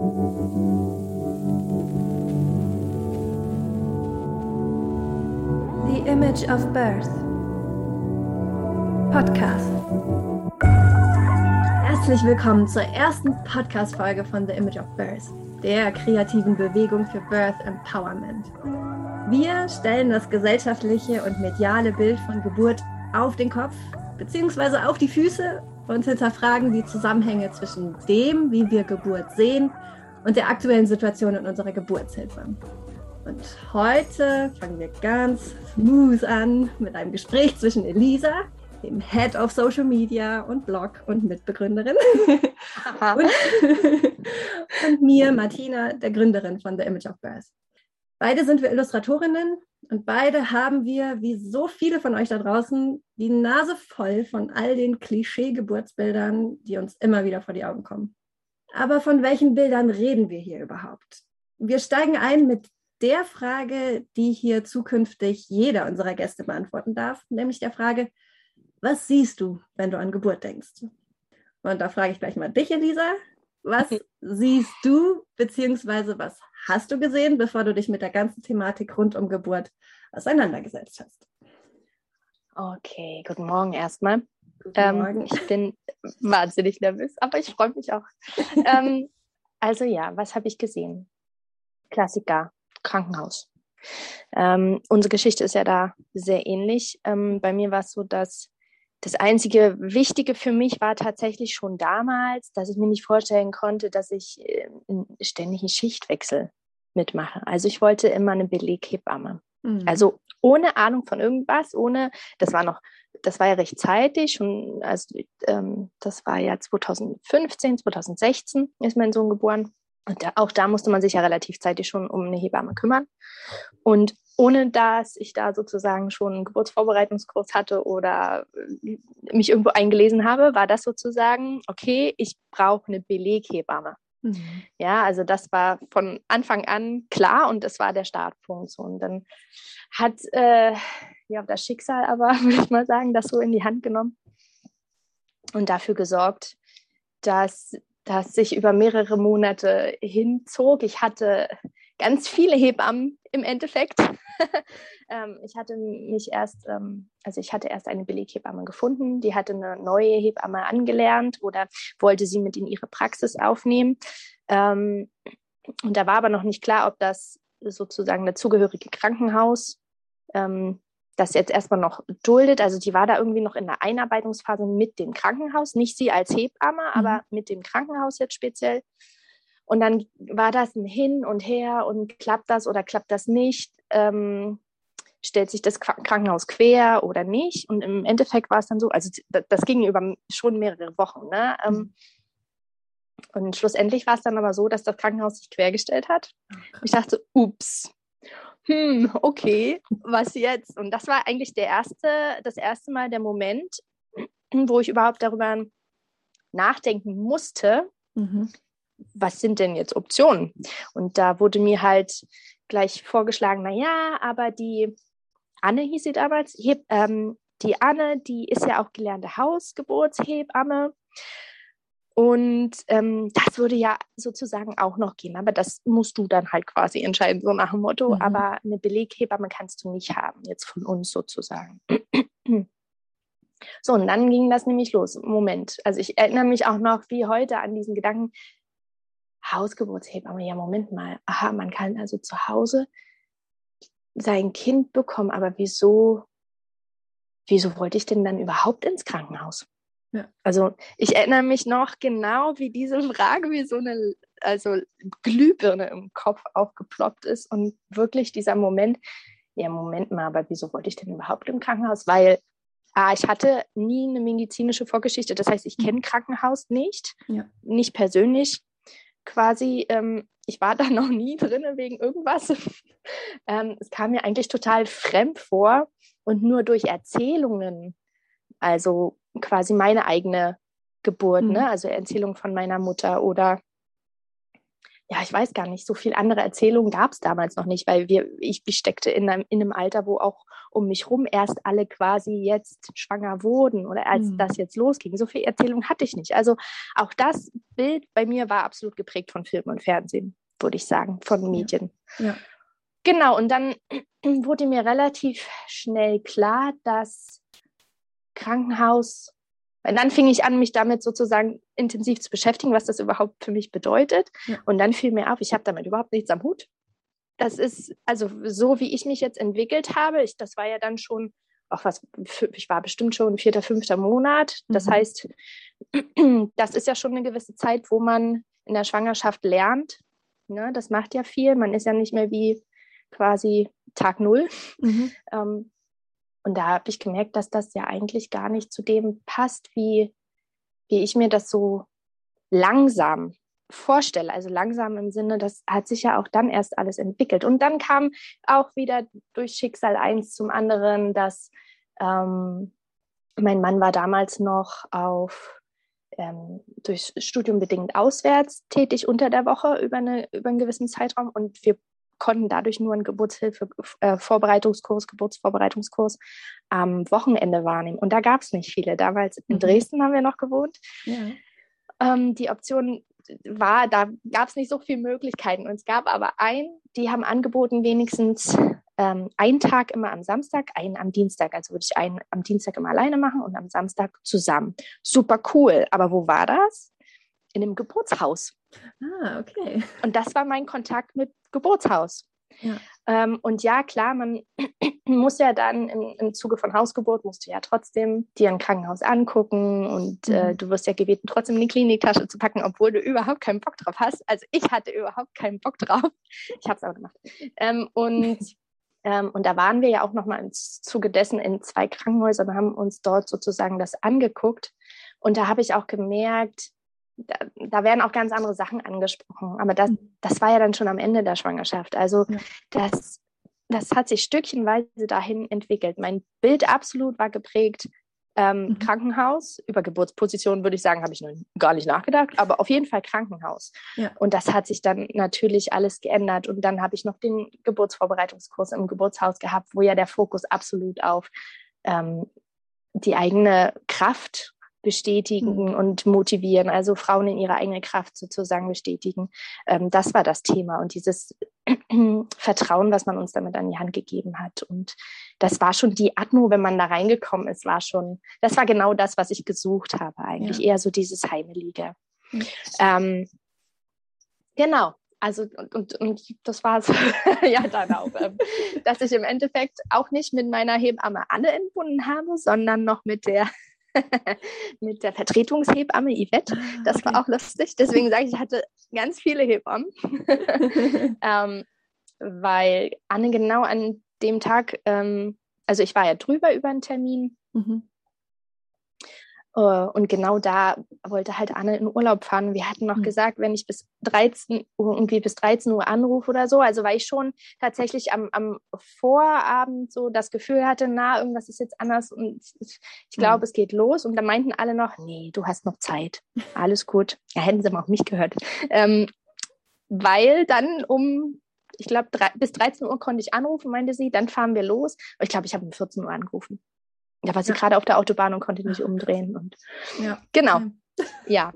The Image of Birth Podcast. Herzlich willkommen zur ersten Podcast-Folge von The Image of Birth, der kreativen Bewegung für Birth Empowerment. Wir stellen das gesellschaftliche und mediale Bild von Geburt auf den Kopf bzw. auf die Füße und hinterfragen die Zusammenhänge zwischen dem, wie wir Geburt sehen, und der aktuellen Situation in unserer Geburtshilfe. Und heute fangen wir ganz smooth an mit einem Gespräch zwischen Elisa, dem Head of Social Media und Blog und Mitbegründerin, und, und mir, Martina, der Gründerin von The Image of Birth. Beide sind wir Illustratorinnen und beide haben wir, wie so viele von euch da draußen, die Nase voll von all den Klischee-Geburtsbildern, die uns immer wieder vor die Augen kommen. Aber von welchen Bildern reden wir hier überhaupt? Wir steigen ein mit der Frage, die hier zukünftig jeder unserer Gäste beantworten darf, nämlich der Frage, was siehst du, wenn du an Geburt denkst? Und da frage ich gleich mal dich, Elisa. Was siehst du, beziehungsweise was hast du gesehen, bevor du dich mit der ganzen Thematik rund um Geburt auseinandergesetzt hast? Okay, guten Morgen erstmal. Guten ähm, Morgen. Ich bin wahnsinnig nervös, aber ich freue mich auch. ähm, also ja, was habe ich gesehen? Klassiker, Krankenhaus. Ähm, unsere Geschichte ist ja da sehr ähnlich. Ähm, bei mir war es so, dass das einzige Wichtige für mich war tatsächlich schon damals, dass ich mir nicht vorstellen konnte, dass ich äh, ständig einen Schichtwechsel mitmache. Also ich wollte immer eine Beleghebamme. Mhm. Also ohne Ahnung von irgendwas, ohne, das war noch, das war ja recht zeitig, schon, also ähm, das war ja 2015, 2016 ist mein Sohn geboren. Und da, auch da musste man sich ja relativ zeitig schon um eine Hebamme kümmern. Und ohne dass ich da sozusagen schon einen Geburtsvorbereitungskurs hatte oder äh, mich irgendwo eingelesen habe, war das sozusagen, okay, ich brauche eine Beleghebamme. Mhm. Ja, also das war von Anfang an klar und das war der Startpunkt. So. Und dann hat äh, ja das Schicksal aber, würde ich mal sagen, das so in die Hand genommen und dafür gesorgt, dass das sich über mehrere Monate hinzog. Ich hatte ganz viele Hebammen im Endeffekt. ähm, ich hatte mich erst, ähm, also ich hatte erst eine Beleghebamme gefunden, die hatte eine neue Hebamme angelernt oder wollte sie mit in ihre Praxis aufnehmen. Ähm, und da war aber noch nicht klar, ob das sozusagen dazugehörige Krankenhaus das jetzt erstmal noch duldet. Also die war da irgendwie noch in der Einarbeitungsphase mit dem Krankenhaus, nicht sie als Hebamme, mhm. aber mit dem Krankenhaus jetzt speziell. Und dann war das ein Hin und Her und klappt das oder klappt das nicht? Ähm, stellt sich das Krankenhaus quer oder nicht? Und im Endeffekt war es dann so, also das ging über schon mehrere Wochen. Ne? Ähm, mhm. und schlussendlich war es dann aber so, dass das Krankenhaus sich quergestellt hat. Ich dachte, ups, hm, okay, was jetzt? Und das war eigentlich der erste, das erste Mal der Moment, wo ich überhaupt darüber nachdenken musste, mhm was sind denn jetzt Optionen? Und da wurde mir halt gleich vorgeschlagen, na ja, aber die Anne hieß sie damals, Heb, ähm, die Anne, die ist ja auch gelernte Hausgeburtshebamme. Und ähm, das würde ja sozusagen auch noch gehen, aber das musst du dann halt quasi entscheiden, so nach dem Motto. Mhm. Aber eine Beleghebamme kannst du nicht haben, jetzt von uns sozusagen. So, und dann ging das nämlich los. Moment, also ich erinnere mich auch noch wie heute an diesen Gedanken, Hausgeburtshebamme, ja, Moment mal, aha, man kann also zu Hause sein Kind bekommen, aber wieso, wieso wollte ich denn dann überhaupt ins Krankenhaus? Ja. Also ich erinnere mich noch genau, wie diese Frage wie so eine also Glühbirne im Kopf aufgeploppt ist und wirklich dieser Moment, ja Moment mal, aber wieso wollte ich denn überhaupt im Krankenhaus? Weil ah, ich hatte nie eine medizinische Vorgeschichte, das heißt, ich kenne mhm. Krankenhaus nicht, ja. nicht persönlich quasi, ähm, ich war da noch nie drin wegen irgendwas. ähm, es kam mir eigentlich total fremd vor und nur durch Erzählungen, also quasi meine eigene Geburt, ne? mhm. ne? also Erzählung von meiner Mutter oder ja, ich weiß gar nicht, so viel andere Erzählungen gab es damals noch nicht, weil wir, ich, ich steckte in einem, in einem Alter, wo auch um mich rum erst alle quasi jetzt schwanger wurden oder als mhm. das jetzt losging. So viel Erzählung hatte ich nicht. Also auch das Bild bei mir war absolut geprägt von Film und Fernsehen, würde ich sagen, von Medien. Ja. ja. Genau, und dann wurde mir relativ schnell klar, dass Krankenhaus und dann fing ich an, mich damit sozusagen intensiv zu beschäftigen, was das überhaupt für mich bedeutet. Ja. Und dann fiel mir auf, ich habe damit überhaupt nichts am Hut. Das ist, also so wie ich mich jetzt entwickelt habe, ich, das war ja dann schon, auch was, ich war bestimmt schon vierter, fünfter Monat. Das mhm. heißt, das ist ja schon eine gewisse Zeit, wo man in der Schwangerschaft lernt. Ne? Das macht ja viel. Man ist ja nicht mehr wie quasi Tag Null. Mhm. Ähm, und da habe ich gemerkt, dass das ja eigentlich gar nicht zu dem passt, wie, wie ich mir das so langsam vorstelle. Also langsam im Sinne, das hat sich ja auch dann erst alles entwickelt. Und dann kam auch wieder durch Schicksal eins zum anderen, dass ähm, mein Mann war damals noch auf ähm, durch Studium bedingt auswärts tätig unter der Woche über, eine, über einen gewissen Zeitraum und wir konnten dadurch nur einen Geburtshilfe, äh, Vorbereitungskurs, Geburtsvorbereitungskurs am Wochenende wahrnehmen. Und da gab es nicht viele. Damals in mhm. Dresden haben wir noch gewohnt. Ja. Ähm, die Option war, da gab es nicht so viele Möglichkeiten. Und es gab aber einen, die haben angeboten, wenigstens ähm, einen Tag immer am Samstag, einen am Dienstag. Also würde ich einen am Dienstag immer alleine machen und am Samstag zusammen. Super cool. Aber wo war das? In einem Geburtshaus. Ah, okay. Und das war mein Kontakt mit Geburtshaus. Ja. Ähm, und ja, klar, man muss ja dann im, im Zuge von Hausgeburt, musst du ja trotzdem dir ein Krankenhaus angucken und äh, mhm. äh, du wirst ja gebeten, trotzdem in die Kliniktasche zu packen, obwohl du überhaupt keinen Bock drauf hast. Also ich hatte überhaupt keinen Bock drauf. Ich habe es aber gemacht. Ähm, und, ähm, und da waren wir ja auch nochmal im Zuge dessen in zwei Krankenhäusern und haben uns dort sozusagen das angeguckt. Und da habe ich auch gemerkt, da, da, werden auch ganz andere Sachen angesprochen. Aber das, mhm. das war ja dann schon am Ende der Schwangerschaft. Also ja. das, das hat sich stückchenweise dahin entwickelt. Mein Bild absolut war geprägt. Ähm, mhm. Krankenhaus, über Geburtspositionen würde ich sagen, habe ich noch gar nicht nachgedacht, aber auf jeden Fall Krankenhaus. Ja. Und das hat sich dann natürlich alles geändert. Und dann habe ich noch den Geburtsvorbereitungskurs im Geburtshaus gehabt, wo ja der Fokus absolut auf ähm, die eigene Kraft bestätigen mhm. und motivieren, also Frauen in ihrer eigenen Kraft sozusagen bestätigen. Ähm, das war das Thema und dieses Vertrauen, was man uns damit an die Hand gegeben hat. Und das war schon die Atmo, wenn man da reingekommen ist, war schon, das war genau das, was ich gesucht habe eigentlich, ja. eher so dieses Heimelige. Mhm. Ähm, genau. Also und, und, und das war es ja dann auch, ähm, dass ich im Endeffekt auch nicht mit meiner Hebamme Anne entbunden habe, sondern noch mit der mit der Vertretungshebamme Yvette. Ah, das okay. war auch lustig. Deswegen sage ich, ich hatte ganz viele Hebammen, ähm, weil Anne genau an dem Tag, ähm, also ich war ja drüber über einen Termin. Mhm. Äh, und genau da wollte halt Anne in Urlaub fahren. Wir hatten noch mhm. gesagt, wenn ich bis 13 Uhr, irgendwie bis 13 Uhr anrufe oder so, also weil ich schon tatsächlich am, am Vorabend so das Gefühl hatte, na, irgendwas ist jetzt anders und ich glaube, mhm. es geht los. Und da meinten alle noch, nee, du hast noch Zeit. Alles gut. Ja, hätten sie mal auf mich gehört. Ähm, weil dann um ich glaube, bis 13 Uhr konnte ich anrufen, meinte sie, dann fahren wir los. Ich glaube, ich habe um 14 Uhr angerufen. Da war sie ja. gerade auf der Autobahn und konnte nicht umdrehen. Und ja. Genau. Ja.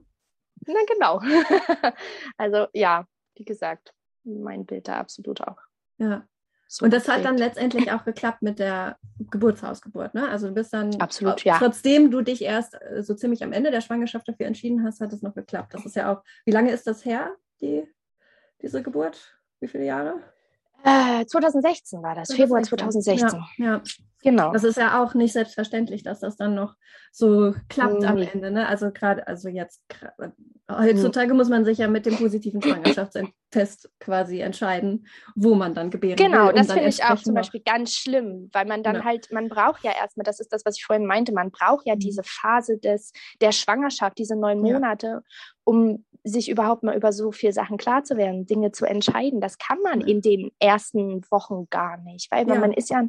Na genau. also ja, wie gesagt, mein Bild da absolut auch. Ja. So und das hat dann letztendlich auch geklappt mit der Geburtshausgeburt, ne? Also du bist dann absolut, ja. Trotzdem du dich erst äh, so ziemlich am Ende der Schwangerschaft dafür entschieden hast, hat es noch geklappt. Das ist ja auch. Wie lange ist das her, die, diese Geburt? Wie viele Jahre? Äh, 2016 war das, 2016. Februar 2016. Ja, ja. Genau. Das ist ja auch nicht selbstverständlich, dass das dann noch so klappt mhm. am Ende. Ne? Also gerade, also jetzt heutzutage mhm. muss man sich ja mit dem positiven Schwangerschaftstest quasi entscheiden, wo man dann gebären genau, will. Genau, das finde ich auch zum Beispiel ganz schlimm, weil man dann ja. halt, man braucht ja erstmal, das ist das, was ich vorhin meinte, man braucht ja mhm. diese Phase des der Schwangerschaft, diese neun Monate, ja. um sich überhaupt mal über so viele Sachen klar zu werden, Dinge zu entscheiden. Das kann man in den ersten Wochen gar nicht, weil man ist ja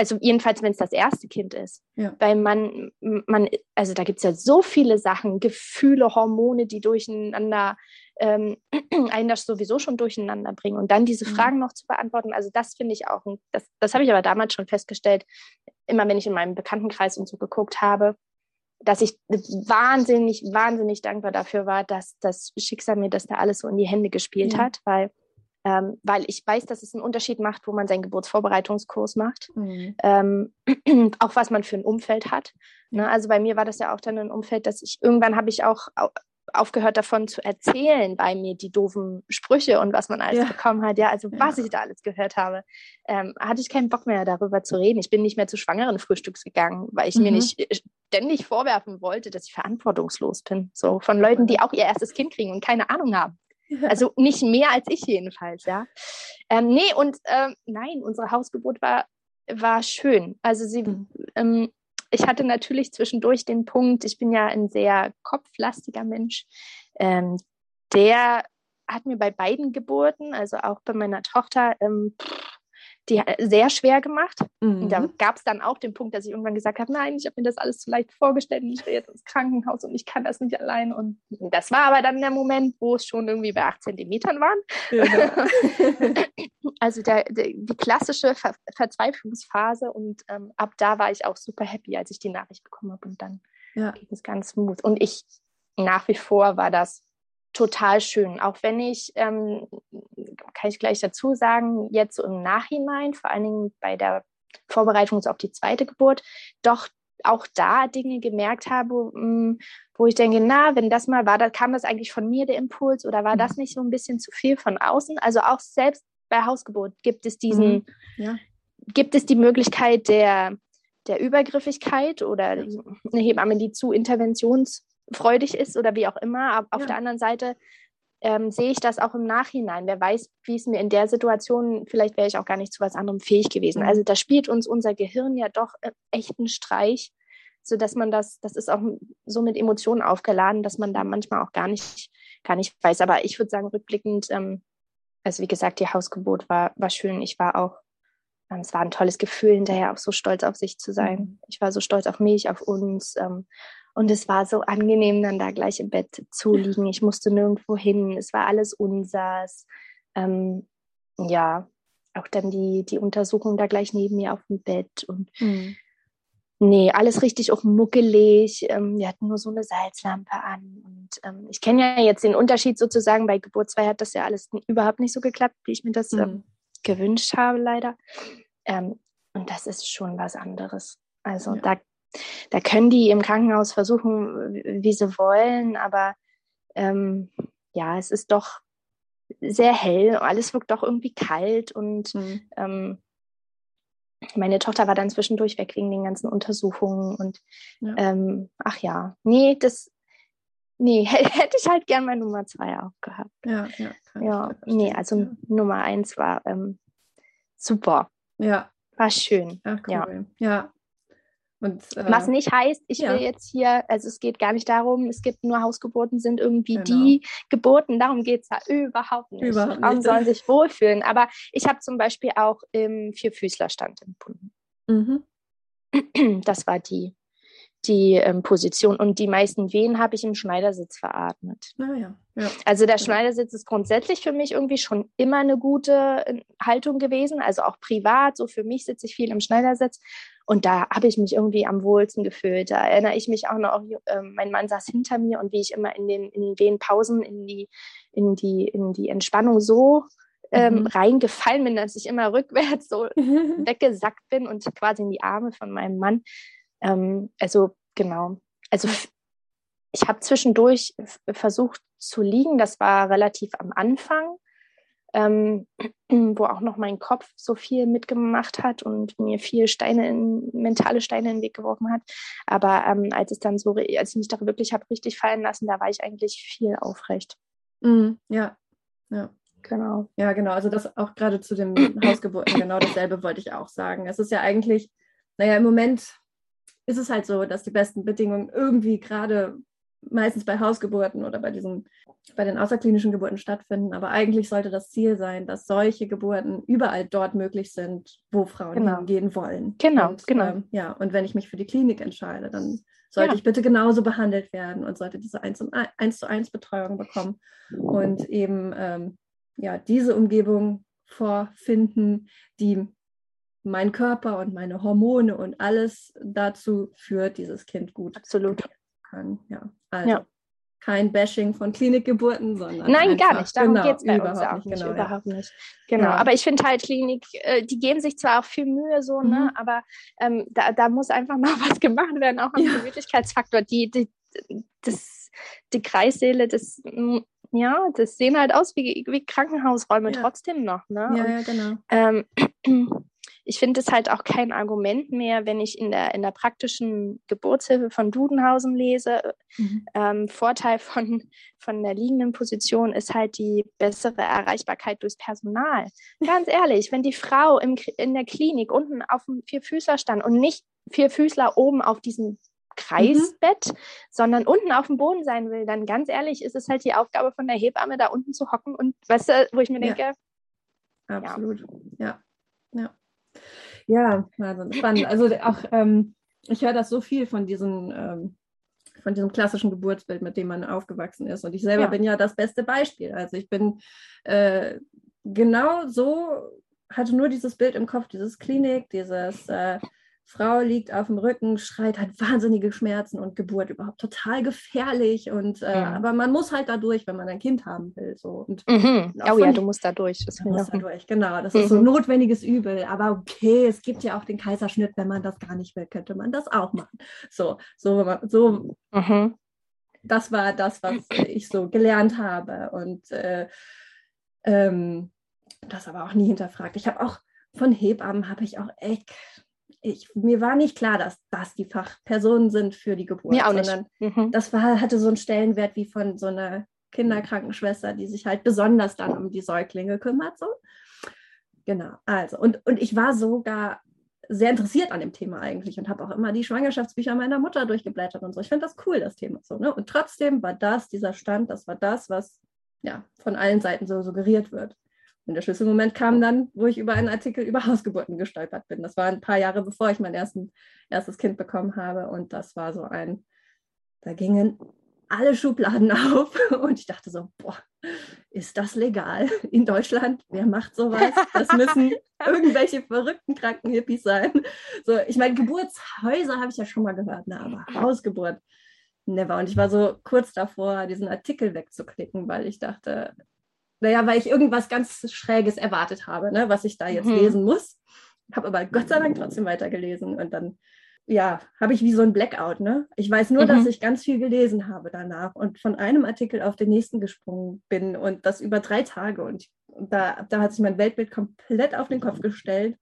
also jedenfalls, wenn es das erste Kind ist. Ja. Weil man, man, also da gibt es ja so viele Sachen, Gefühle, Hormone, die durcheinander ähm, einen das sowieso schon durcheinander bringen. Und dann diese mhm. Fragen noch zu beantworten, also das finde ich auch, das, das habe ich aber damals schon festgestellt, immer wenn ich in meinem Bekanntenkreis und so geguckt habe, dass ich wahnsinnig, wahnsinnig dankbar dafür war, dass das Schicksal mir das da alles so in die Hände gespielt ja. hat, weil, ähm, weil ich weiß, dass es einen Unterschied macht, wo man seinen Geburtsvorbereitungskurs macht, mhm. ähm, auch was man für ein Umfeld hat. Ne? Also bei mir war das ja auch dann ein Umfeld, dass ich irgendwann habe ich auch aufgehört davon zu erzählen bei mir die doofen Sprüche und was man alles ja. bekommen hat. Ja, also ja. was ich da alles gehört habe, ähm, hatte ich keinen Bock mehr darüber zu reden. Ich bin nicht mehr zu schwangeren Frühstücks gegangen, weil ich mhm. mir nicht äh, ständig vorwerfen wollte, dass ich verantwortungslos bin. So von Leuten, die auch ihr erstes Kind kriegen und keine Ahnung haben. Also nicht mehr als ich jedenfalls, ja. Ähm, nee, und ähm, nein, unsere Hausgeburt war, war schön. Also sie, mhm. ähm, ich hatte natürlich zwischendurch den Punkt, ich bin ja ein sehr kopflastiger Mensch, ähm, der hat mir bei beiden Geburten, also auch bei meiner Tochter, ähm, die sehr schwer gemacht. Mhm. da gab es dann auch den Punkt, dass ich irgendwann gesagt habe, nein, ich habe mir das alles zu leicht vorgestellt und ich will jetzt ins Krankenhaus und ich kann das nicht allein. Und das war aber dann der Moment, wo es schon irgendwie bei acht Zentimetern waren. Ja. also der, der, die klassische Ver Verzweiflungsphase und ähm, ab da war ich auch super happy, als ich die Nachricht bekommen habe und dann ja. ging es ganz smooth. Und ich nach wie vor war das total schön. Auch wenn ich, ähm, kann ich gleich dazu sagen, jetzt so im Nachhinein, vor allen Dingen bei der Vorbereitung auf die zweite Geburt, doch auch da Dinge gemerkt habe, hm, wo ich denke, na, wenn das mal war, da kam das eigentlich von mir der Impuls oder war das mhm. nicht so ein bisschen zu viel von außen? Also auch selbst bei Hausgeburt gibt es diesen, mhm. ja. gibt es die Möglichkeit der, der Übergriffigkeit oder eine Hebamme, die zu interventions freudig ist oder wie auch immer. Aber auf ja. der anderen Seite ähm, sehe ich das auch im Nachhinein. Wer weiß, wie es mir in der Situation, vielleicht wäre ich auch gar nicht zu was anderem fähig gewesen. Mhm. Also da spielt uns unser Gehirn ja doch äh, echt einen Streich, sodass man das, das ist auch so mit Emotionen aufgeladen, dass man da manchmal auch gar nicht, gar nicht weiß. Aber ich würde sagen, rückblickend, ähm, also wie gesagt, die Hausgeburt war, war schön. Ich war auch, ähm, es war ein tolles Gefühl, hinterher auch so stolz auf sich zu sein. Mhm. Ich war so stolz auf mich, auf uns. Ähm, und es war so angenehm, dann da gleich im Bett zu liegen. Ich musste nirgendwo hin. Es war alles unsers. Ähm, ja, auch dann die, die Untersuchung da gleich neben mir auf dem Bett. Und mhm. nee, alles richtig auch muckelig. Ähm, wir hatten nur so eine Salzlampe an. Und ähm, ich kenne ja jetzt den Unterschied sozusagen. Bei Geburt 2 hat das ja alles überhaupt nicht so geklappt, wie ich mir das mhm. gewünscht habe, leider. Ähm, und das ist schon was anderes. Also ja. da da können die im Krankenhaus versuchen, wie sie wollen, aber ähm, ja, es ist doch sehr hell, alles wirkt doch irgendwie kalt und mhm. ähm, meine Tochter war dann zwischendurch weg wegen den ganzen Untersuchungen und ja. Ähm, ach ja, nee, das nee, hätte ich halt gern mal Nummer zwei auch gehabt. Ja, ja, ja nee, also ja. Nummer eins war ähm, super. Ja. War schön. Ach, cool. Ja. ja. Und, äh, Was nicht heißt, ich ja. will jetzt hier, also es geht gar nicht darum, es gibt nur Hausgeburten, sind irgendwie genau. die Geburten, darum geht es ja überhaupt nicht. Überhaupt nicht. Frauen sollen sich wohlfühlen. Aber ich habe zum Beispiel auch im Vierfüßlerstand empfunden. Mhm. Das war die die ähm, Position. Und die meisten Wehen habe ich im Schneidersitz veratmet. Ah, ja. Ja. Also der Schneidersitz ist grundsätzlich für mich irgendwie schon immer eine gute äh, Haltung gewesen. Also auch privat, so für mich sitze ich viel im Schneidersitz. Und da habe ich mich irgendwie am wohlsten gefühlt. Da erinnere ich mich auch noch, äh, mein Mann saß hinter mir und wie ich immer in den, in den Wehenpausen in die, in die, in die Entspannung so ähm, mhm. reingefallen bin, dass ich immer rückwärts so weggesackt bin und quasi in die Arme von meinem Mann. Ähm, also genau. Also ich habe zwischendurch versucht zu liegen. Das war relativ am Anfang, ähm, wo auch noch mein Kopf so viel mitgemacht hat und mir viel Steine in, mentale Steine in den Weg geworfen hat. Aber ähm, als es dann so, als ich mich da wirklich habe richtig fallen lassen, da war ich eigentlich viel aufrecht. Mhm, ja, ja. Genau. Ja, genau. Also das auch gerade zu den Hausgeburten, genau dasselbe wollte ich auch sagen. Es ist ja eigentlich, naja, im Moment ist es halt so, dass die besten Bedingungen irgendwie gerade meistens bei Hausgeburten oder bei diesen, bei den außerklinischen Geburten stattfinden. Aber eigentlich sollte das Ziel sein, dass solche Geburten überall dort möglich sind, wo Frauen genau. hingehen wollen. Genau, und, genau. Ähm, ja, und wenn ich mich für die Klinik entscheide, dann sollte ja. ich bitte genauso behandelt werden und sollte diese 1, zu 1 Betreuung bekommen und eben ähm, ja, diese Umgebung vorfinden, die mein Körper und meine Hormone und alles dazu führt, dieses Kind gut Absolut. Können. Ja, also ja. kein Bashing von Klinikgeburten, sondern nein, einfach, gar nicht. Darum genau, geht es bei uns auch nicht. Genau, überhaupt ja. nicht. Genau. Ja. Aber ich finde halt Klinik, äh, die geben sich zwar auch viel Mühe so, ne, mhm. ne, aber ähm, da, da muss einfach mal was gemacht werden, auch am Gemütlichkeitsfaktor. Die, die, das, die Kreissäle, das ja, das sehen halt aus wie, wie Krankenhausräume ja. trotzdem noch. Ne? Ja, ja, genau. Ähm, ich finde es halt auch kein Argument mehr, wenn ich in der, in der praktischen Geburtshilfe von Dudenhausen lese. Mhm. Ähm, Vorteil von, von der liegenden Position ist halt die bessere Erreichbarkeit durchs Personal. Ganz ehrlich, wenn die Frau im, in der Klinik unten auf dem Vierfüßler stand und nicht Vierfüßler oben auf diesem Kreisbett, mhm. sondern unten auf dem Boden sein will, dann ganz ehrlich ist es halt die Aufgabe von der Hebamme, da unten zu hocken und weißt du, wo ich mir denke, ja. Absolut, ja. Ja, ja. ja spannend. Also auch, ähm, ich höre das so viel von diesen, ähm, von diesem klassischen Geburtsbild, mit dem man aufgewachsen ist. Und ich selber ja. bin ja das beste Beispiel. Also ich bin äh, genau so, hatte nur dieses Bild im Kopf, dieses Klinik, dieses äh, Frau liegt auf dem Rücken, schreit, hat wahnsinnige Schmerzen und Geburt überhaupt total gefährlich. Und äh, mhm. aber man muss halt da durch, wenn man ein Kind haben will. So. Und mhm. Oh ja, du musst da durch. Das du musst da durch, genau. Das mhm. ist so ein notwendiges Übel. Aber okay, es gibt ja auch den Kaiserschnitt, wenn man das gar nicht will, könnte man das auch machen. So, so, so. Mhm. Das war das, was ich so gelernt habe. Und äh, ähm, das aber auch nie hinterfragt. Ich habe auch von Hebammen habe ich auch echt ich, mir war nicht klar, dass das die Fachpersonen sind für die Geburt, mir auch sondern mhm. das war, hatte so einen Stellenwert wie von so einer Kinderkrankenschwester, die sich halt besonders dann um die Säuglinge kümmert. So. Genau, also, und, und ich war sogar sehr interessiert an dem Thema eigentlich und habe auch immer die Schwangerschaftsbücher meiner Mutter durchgeblättert und so. Ich finde das cool, das Thema so. Ne? Und trotzdem war das, dieser Stand, das war das, was ja von allen Seiten so suggeriert wird. Und der Schlüsselmoment kam dann, wo ich über einen Artikel über Hausgeburten gestolpert bin. Das war ein paar Jahre bevor ich mein ersten, erstes Kind bekommen habe. Und das war so ein, da gingen alle Schubladen auf. Und ich dachte so, boah, ist das legal in Deutschland? Wer macht sowas? Das müssen irgendwelche verrückten Krankenhippies sein. So, ich meine, Geburtshäuser habe ich ja schon mal gehört, ne? aber Hausgeburt, never. Und ich war so kurz davor, diesen Artikel wegzuklicken, weil ich dachte, naja, weil ich irgendwas ganz Schräges erwartet habe, ne, was ich da jetzt mhm. lesen muss. Habe aber Gott sei Dank trotzdem weitergelesen und dann, ja, habe ich wie so ein Blackout. Ne? Ich weiß nur, mhm. dass ich ganz viel gelesen habe danach und von einem Artikel auf den nächsten gesprungen bin und das über drei Tage. Und, da, da hat sich mein Weltbild komplett auf den Kopf gestellt.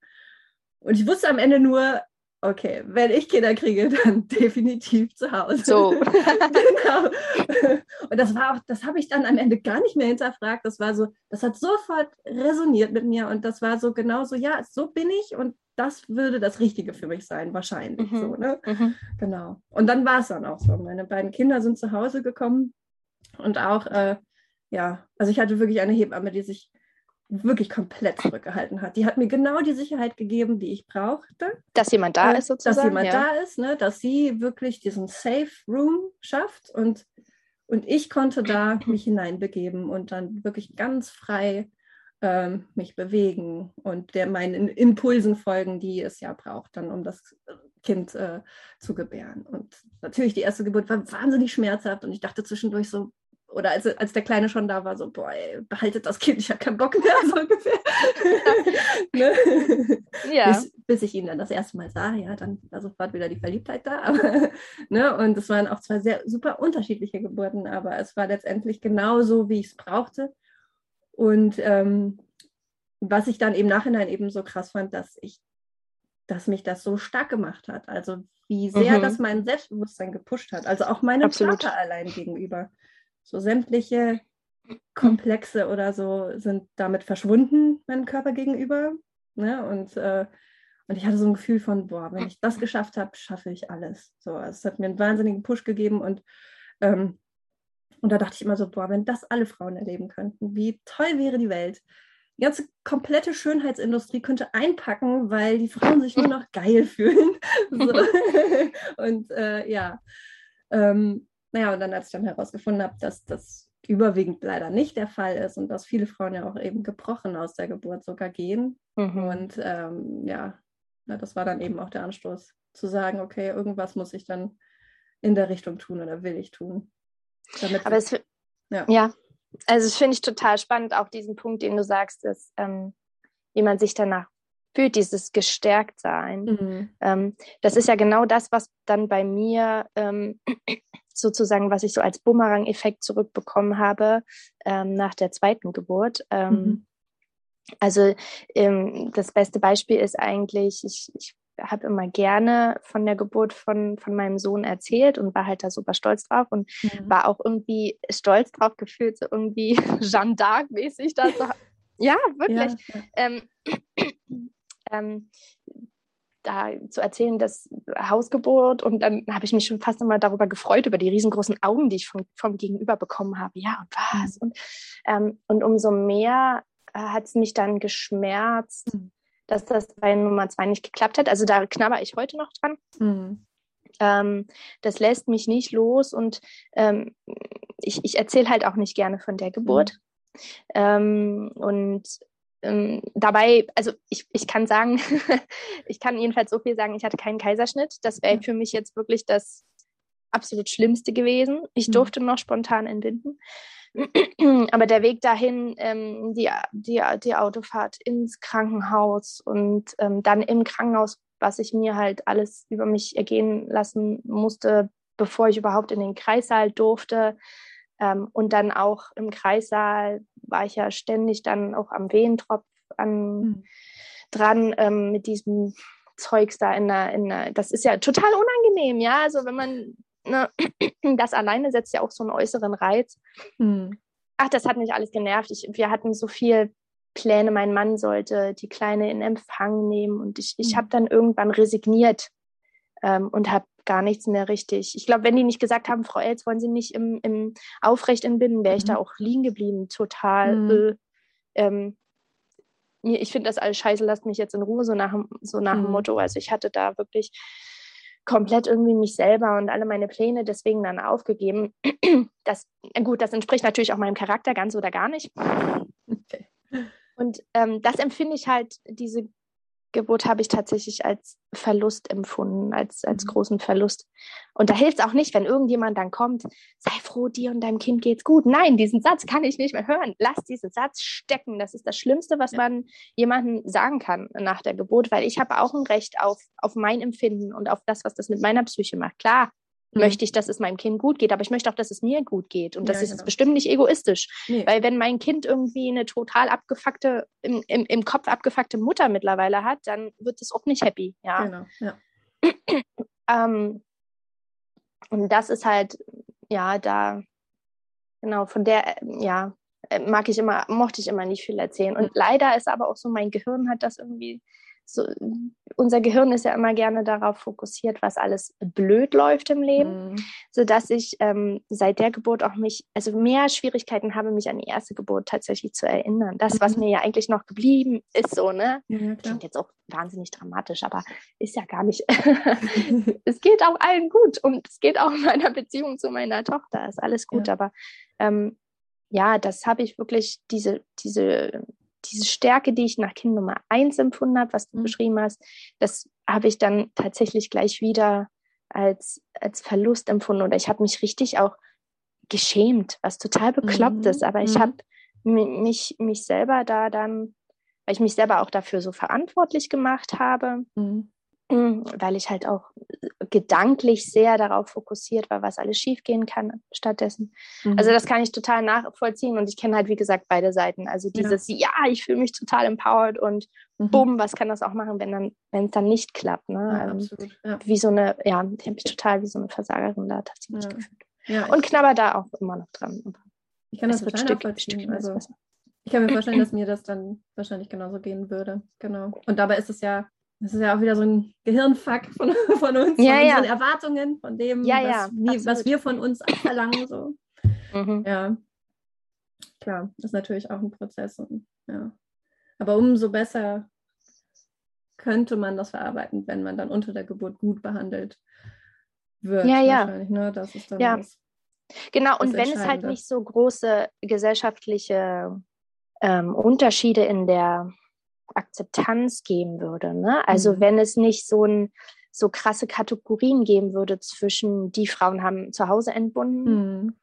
Und ich wusste am Ende nur, okay, wenn ich Kinder kriege, dann definitiv zu Hause. So. genau. Und das war auch, das habe ich dann am Ende gar nicht mehr hinterfragt. Das war so, das hat sofort resoniert mit mir und das war so genauso, ja, so bin ich und das würde das Richtige für mich sein, wahrscheinlich. Mhm. So, ne? Mhm. Genau. Und dann war es dann auch so. Meine beiden Kinder sind zu Hause gekommen und auch, äh, ja, also ich hatte wirklich eine Hebamme, die sich wirklich komplett zurückgehalten hat. Die hat mir genau die Sicherheit gegeben, die ich brauchte. Dass jemand da äh, ist sozusagen. Dass jemand ja. da ist, ne? dass sie wirklich diesen Safe Room schafft und, und ich konnte da mich hineinbegeben und dann wirklich ganz frei ähm, mich bewegen und der meinen Impulsen folgen, die es ja braucht, dann um das Kind äh, zu gebären. Und natürlich die erste Geburt war wahnsinnig schmerzhaft und ich dachte zwischendurch so, oder als, als der Kleine schon da war, so, boah, ey, behaltet das Kind, ich habe keinen Bock mehr, so ungefähr. ne? ja. bis, bis, ich ihn dann das erste Mal sah, ja, dann war sofort wieder die Verliebtheit da. Aber, ne? Und es waren auch zwei sehr super unterschiedliche Geburten, aber es war letztendlich genauso, wie ich es brauchte. Und ähm, was ich dann im Nachhinein eben so krass fand, dass ich, dass mich das so stark gemacht hat. Also wie sehr mhm. das mein Selbstbewusstsein gepusht hat. Also auch meinem Absolut. Vater allein gegenüber. So sämtliche Komplexe oder so sind damit verschwunden, meinem Körper gegenüber. Ne? Und, äh, und ich hatte so ein Gefühl von, boah, wenn ich das geschafft habe, schaffe ich alles. So, also es hat mir einen wahnsinnigen Push gegeben und, ähm, und da dachte ich immer so, boah, wenn das alle Frauen erleben könnten, wie toll wäre die Welt. die ganze komplette Schönheitsindustrie könnte einpacken, weil die Frauen sich nur noch geil fühlen. So. und äh, ja, ähm, naja, und dann, als ich dann herausgefunden habe, dass das überwiegend leider nicht der Fall ist und dass viele Frauen ja auch eben gebrochen aus der Geburt sogar gehen. Mhm. Und ähm, ja, das war dann eben auch der Anstoß zu sagen, okay, irgendwas muss ich dann in der Richtung tun oder will ich tun. Aber es, ja. ja, also das finde ich total spannend, auch diesen Punkt, den du sagst, dass ähm, wie man sich danach fühlt, dieses Gestärktsein. Mhm. Ähm, das ist ja genau das, was dann bei mir ähm, sozusagen, was ich so als Bumerang-Effekt zurückbekommen habe ähm, nach der zweiten Geburt. Ähm, mhm. Also ähm, das beste Beispiel ist eigentlich, ich, ich habe immer gerne von der Geburt von, von meinem Sohn erzählt und war halt da super stolz drauf und mhm. war auch irgendwie stolz drauf gefühlt, so irgendwie Jeanne d'Arc-mäßig da so. Ja, wirklich. Ja, ja. Ähm, ähm, da zu erzählen, dass Hausgeburt und dann habe ich mich schon fast immer darüber gefreut, über die riesengroßen Augen, die ich vom, vom Gegenüber bekommen habe. Ja, und was? Mhm. Und, ähm, und umso mehr äh, hat es mich dann geschmerzt, mhm dass das bei Nummer zwei nicht geklappt hat. Also da knabber ich heute noch dran. Mhm. Ähm, das lässt mich nicht los und ähm, ich, ich erzähle halt auch nicht gerne von der Geburt. Mhm. Ähm, und ähm, dabei, also ich, ich kann sagen, ich kann jedenfalls so viel sagen, ich hatte keinen Kaiserschnitt. Das wäre für mich jetzt wirklich das absolut Schlimmste gewesen. Ich mhm. durfte noch spontan entbinden. Aber der Weg dahin, ähm, die, die, die Autofahrt ins Krankenhaus und ähm, dann im Krankenhaus, was ich mir halt alles über mich ergehen lassen musste, bevor ich überhaupt in den Kreissaal durfte. Ähm, und dann auch im Kreissaal war ich ja ständig dann auch am Wehentropf an, mhm. dran ähm, mit diesem Zeugs da in der, in der, das ist ja total unangenehm, ja. Also wenn man ne, das alleine setzt ja auch so einen äußeren Reiz. Hm. Ach, das hat mich alles genervt. Ich, wir hatten so viel Pläne. Mein Mann sollte die Kleine in Empfang nehmen und ich, ich hm. habe dann irgendwann resigniert ähm, und habe gar nichts mehr richtig. Ich glaube, wenn die nicht gesagt haben, Frau Elz, wollen Sie nicht im, im Aufrecht entbinden, wäre ich mhm. da auch liegen geblieben, total. Mhm. Äh, ähm, ich finde das alles scheiße, lasst mich jetzt in Ruhe, so nach, so nach mhm. dem Motto. Also ich hatte da wirklich komplett irgendwie mich selber und alle meine Pläne deswegen dann aufgegeben. Das, gut, das entspricht natürlich auch meinem Charakter ganz oder gar nicht. Okay. Und ähm, das empfinde ich halt, diese Geburt habe ich tatsächlich als Verlust empfunden, als, als mhm. großen Verlust. Und da hilft es auch nicht, wenn irgendjemand dann kommt, sei froh, dir und deinem Kind geht's gut. Nein, diesen Satz kann ich nicht mehr hören. Lass diesen Satz stecken. Das ist das Schlimmste, was ja. man jemandem sagen kann nach der Geburt, weil ich habe auch ein Recht auf, auf mein Empfinden und auf das, was das mit meiner Psyche macht. Klar, mhm. möchte ich, dass es meinem Kind gut geht, aber ich möchte auch, dass es mir gut geht. Und das ja, ist genau. bestimmt nicht egoistisch. Nee. Weil wenn mein Kind irgendwie eine total abgefuckte, im, im, im Kopf abgefuckte Mutter mittlerweile hat, dann wird es auch nicht happy. Ja. Genau, ja. ähm, und das ist halt, ja, da, genau, von der, ja, mag ich immer, mochte ich immer nicht viel erzählen. Und leider ist aber auch so, mein Gehirn hat das irgendwie so, unser Gehirn ist ja immer gerne darauf fokussiert, was alles blöd läuft im Leben, mhm. sodass ich ähm, seit der Geburt auch mich, also mehr Schwierigkeiten habe, mich an die erste Geburt tatsächlich zu erinnern. Das, mhm. was mir ja eigentlich noch geblieben ist, so, ne? Ja, Klingt jetzt auch wahnsinnig dramatisch, aber ist ja gar nicht. es geht auch allen gut und es geht auch in meiner Beziehung zu meiner Tochter, ist alles gut, ja. aber ähm, ja, das habe ich wirklich, diese, diese diese Stärke, die ich nach Kind Nummer eins empfunden habe, was du mhm. beschrieben hast, das habe ich dann tatsächlich gleich wieder als, als Verlust empfunden. Oder ich habe mich richtig auch geschämt, was total bekloppt mhm. ist. Aber ich mhm. habe mich, mich selber da dann, weil ich mich selber auch dafür so verantwortlich gemacht habe, mhm. Mm, weil ich halt auch gedanklich sehr darauf fokussiert war, was alles schiefgehen kann stattdessen. Mhm. Also das kann ich total nachvollziehen und ich kenne halt, wie gesagt, beide Seiten. Also dieses, ja, ja ich fühle mich total empowered und mhm. bumm, was kann das auch machen, wenn dann, wenn es dann nicht klappt. Ne? Ja, ähm, absolut. Ja. Wie so eine, ja, ich habe mich total wie so eine Versagerin da tatsächlich ja. gefühlt. Ja, und knabber da auch immer noch dran. Ich kann das total Stück, nachvollziehen. Also, ich kann mir vorstellen, dass mir das dann wahrscheinlich genauso gehen würde. Genau. Und dabei ist es ja das ist ja auch wieder so ein Gehirnfuck von, von uns, ja, von ja. unseren Erwartungen, von dem, ja, was, wie, was, wir von uns verlangen. So. Mhm. Ja, klar, das ist natürlich auch ein Prozess. Und, ja. Aber umso besser könnte man das verarbeiten, wenn man dann unter der Geburt gut behandelt wird. Ja, ja. Ne? Das ist dann ja. das, genau, und wenn es halt nicht so große gesellschaftliche ähm, Unterschiede in der Akzeptanz geben würde. Ne? Also mhm. wenn es nicht so ein so krasse Kategorien geben würde zwischen die Frauen haben zu Hause entbunden, mhm.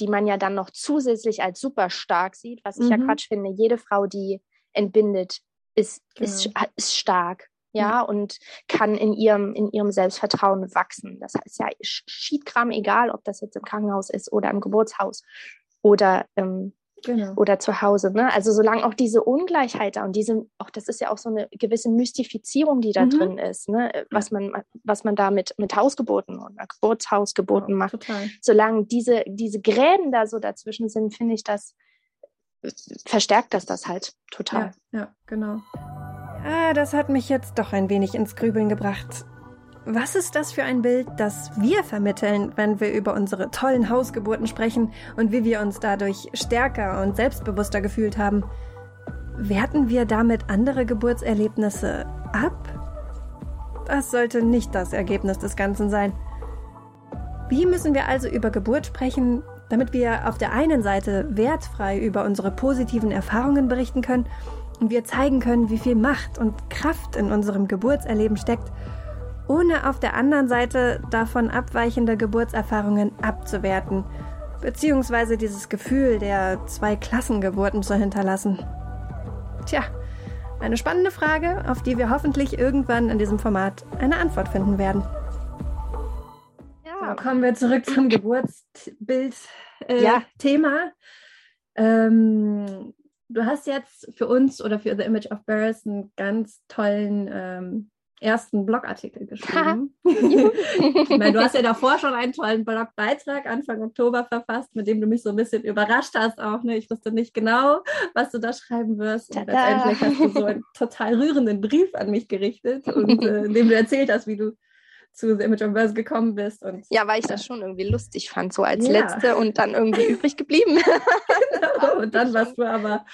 die man ja dann noch zusätzlich als super stark sieht, was ich mhm. ja Quatsch finde. Jede Frau, die entbindet, ist, genau. ist, ist stark. Ja, und kann in ihrem, in ihrem Selbstvertrauen wachsen. Das heißt ja, Schiedkram, egal ob das jetzt im Krankenhaus ist oder im Geburtshaus oder ähm, Genau. Oder zu Hause. Ne? Also solange auch diese Ungleichheit da und diese, auch das ist ja auch so eine gewisse Mystifizierung, die da mhm. drin ist, ne? was man, was man da mit, mit Hausgeburten oder Geburtshausgeburten ja, macht. Total. Solange diese, diese Gräben da so dazwischen sind, finde ich das, verstärkt das das halt total. Ja, ja, genau. Ah, das hat mich jetzt doch ein wenig ins Grübeln gebracht. Was ist das für ein Bild, das wir vermitteln, wenn wir über unsere tollen Hausgeburten sprechen und wie wir uns dadurch stärker und selbstbewusster gefühlt haben? Werten wir damit andere Geburtserlebnisse ab? Das sollte nicht das Ergebnis des Ganzen sein. Wie müssen wir also über Geburt sprechen, damit wir auf der einen Seite wertfrei über unsere positiven Erfahrungen berichten können und wir zeigen können, wie viel Macht und Kraft in unserem Geburtserleben steckt ohne auf der anderen Seite davon abweichende Geburtserfahrungen abzuwerten, beziehungsweise dieses Gefühl der zwei Klassengeburten zu hinterlassen. Tja, eine spannende Frage, auf die wir hoffentlich irgendwann in diesem Format eine Antwort finden werden. Ja. So, kommen wir zurück zum Geburtsbild-Thema. Äh, ja. ähm, du hast jetzt für uns oder für The Image of Birth einen ganz tollen ähm, ersten Blogartikel geschrieben. ich meine, du hast ja davor schon einen tollen Blogbeitrag Anfang Oktober verfasst, mit dem du mich so ein bisschen überrascht hast auch. Ne? Ich wusste nicht genau, was du da schreiben wirst. Und letztendlich hast du so einen total rührenden Brief an mich gerichtet, und, äh, in dem du erzählt hast, wie du zu The Image of Verse gekommen bist. Und, ja, weil ich das schon irgendwie lustig fand, so als ja. letzte und dann irgendwie übrig geblieben. genau, und dann warst du aber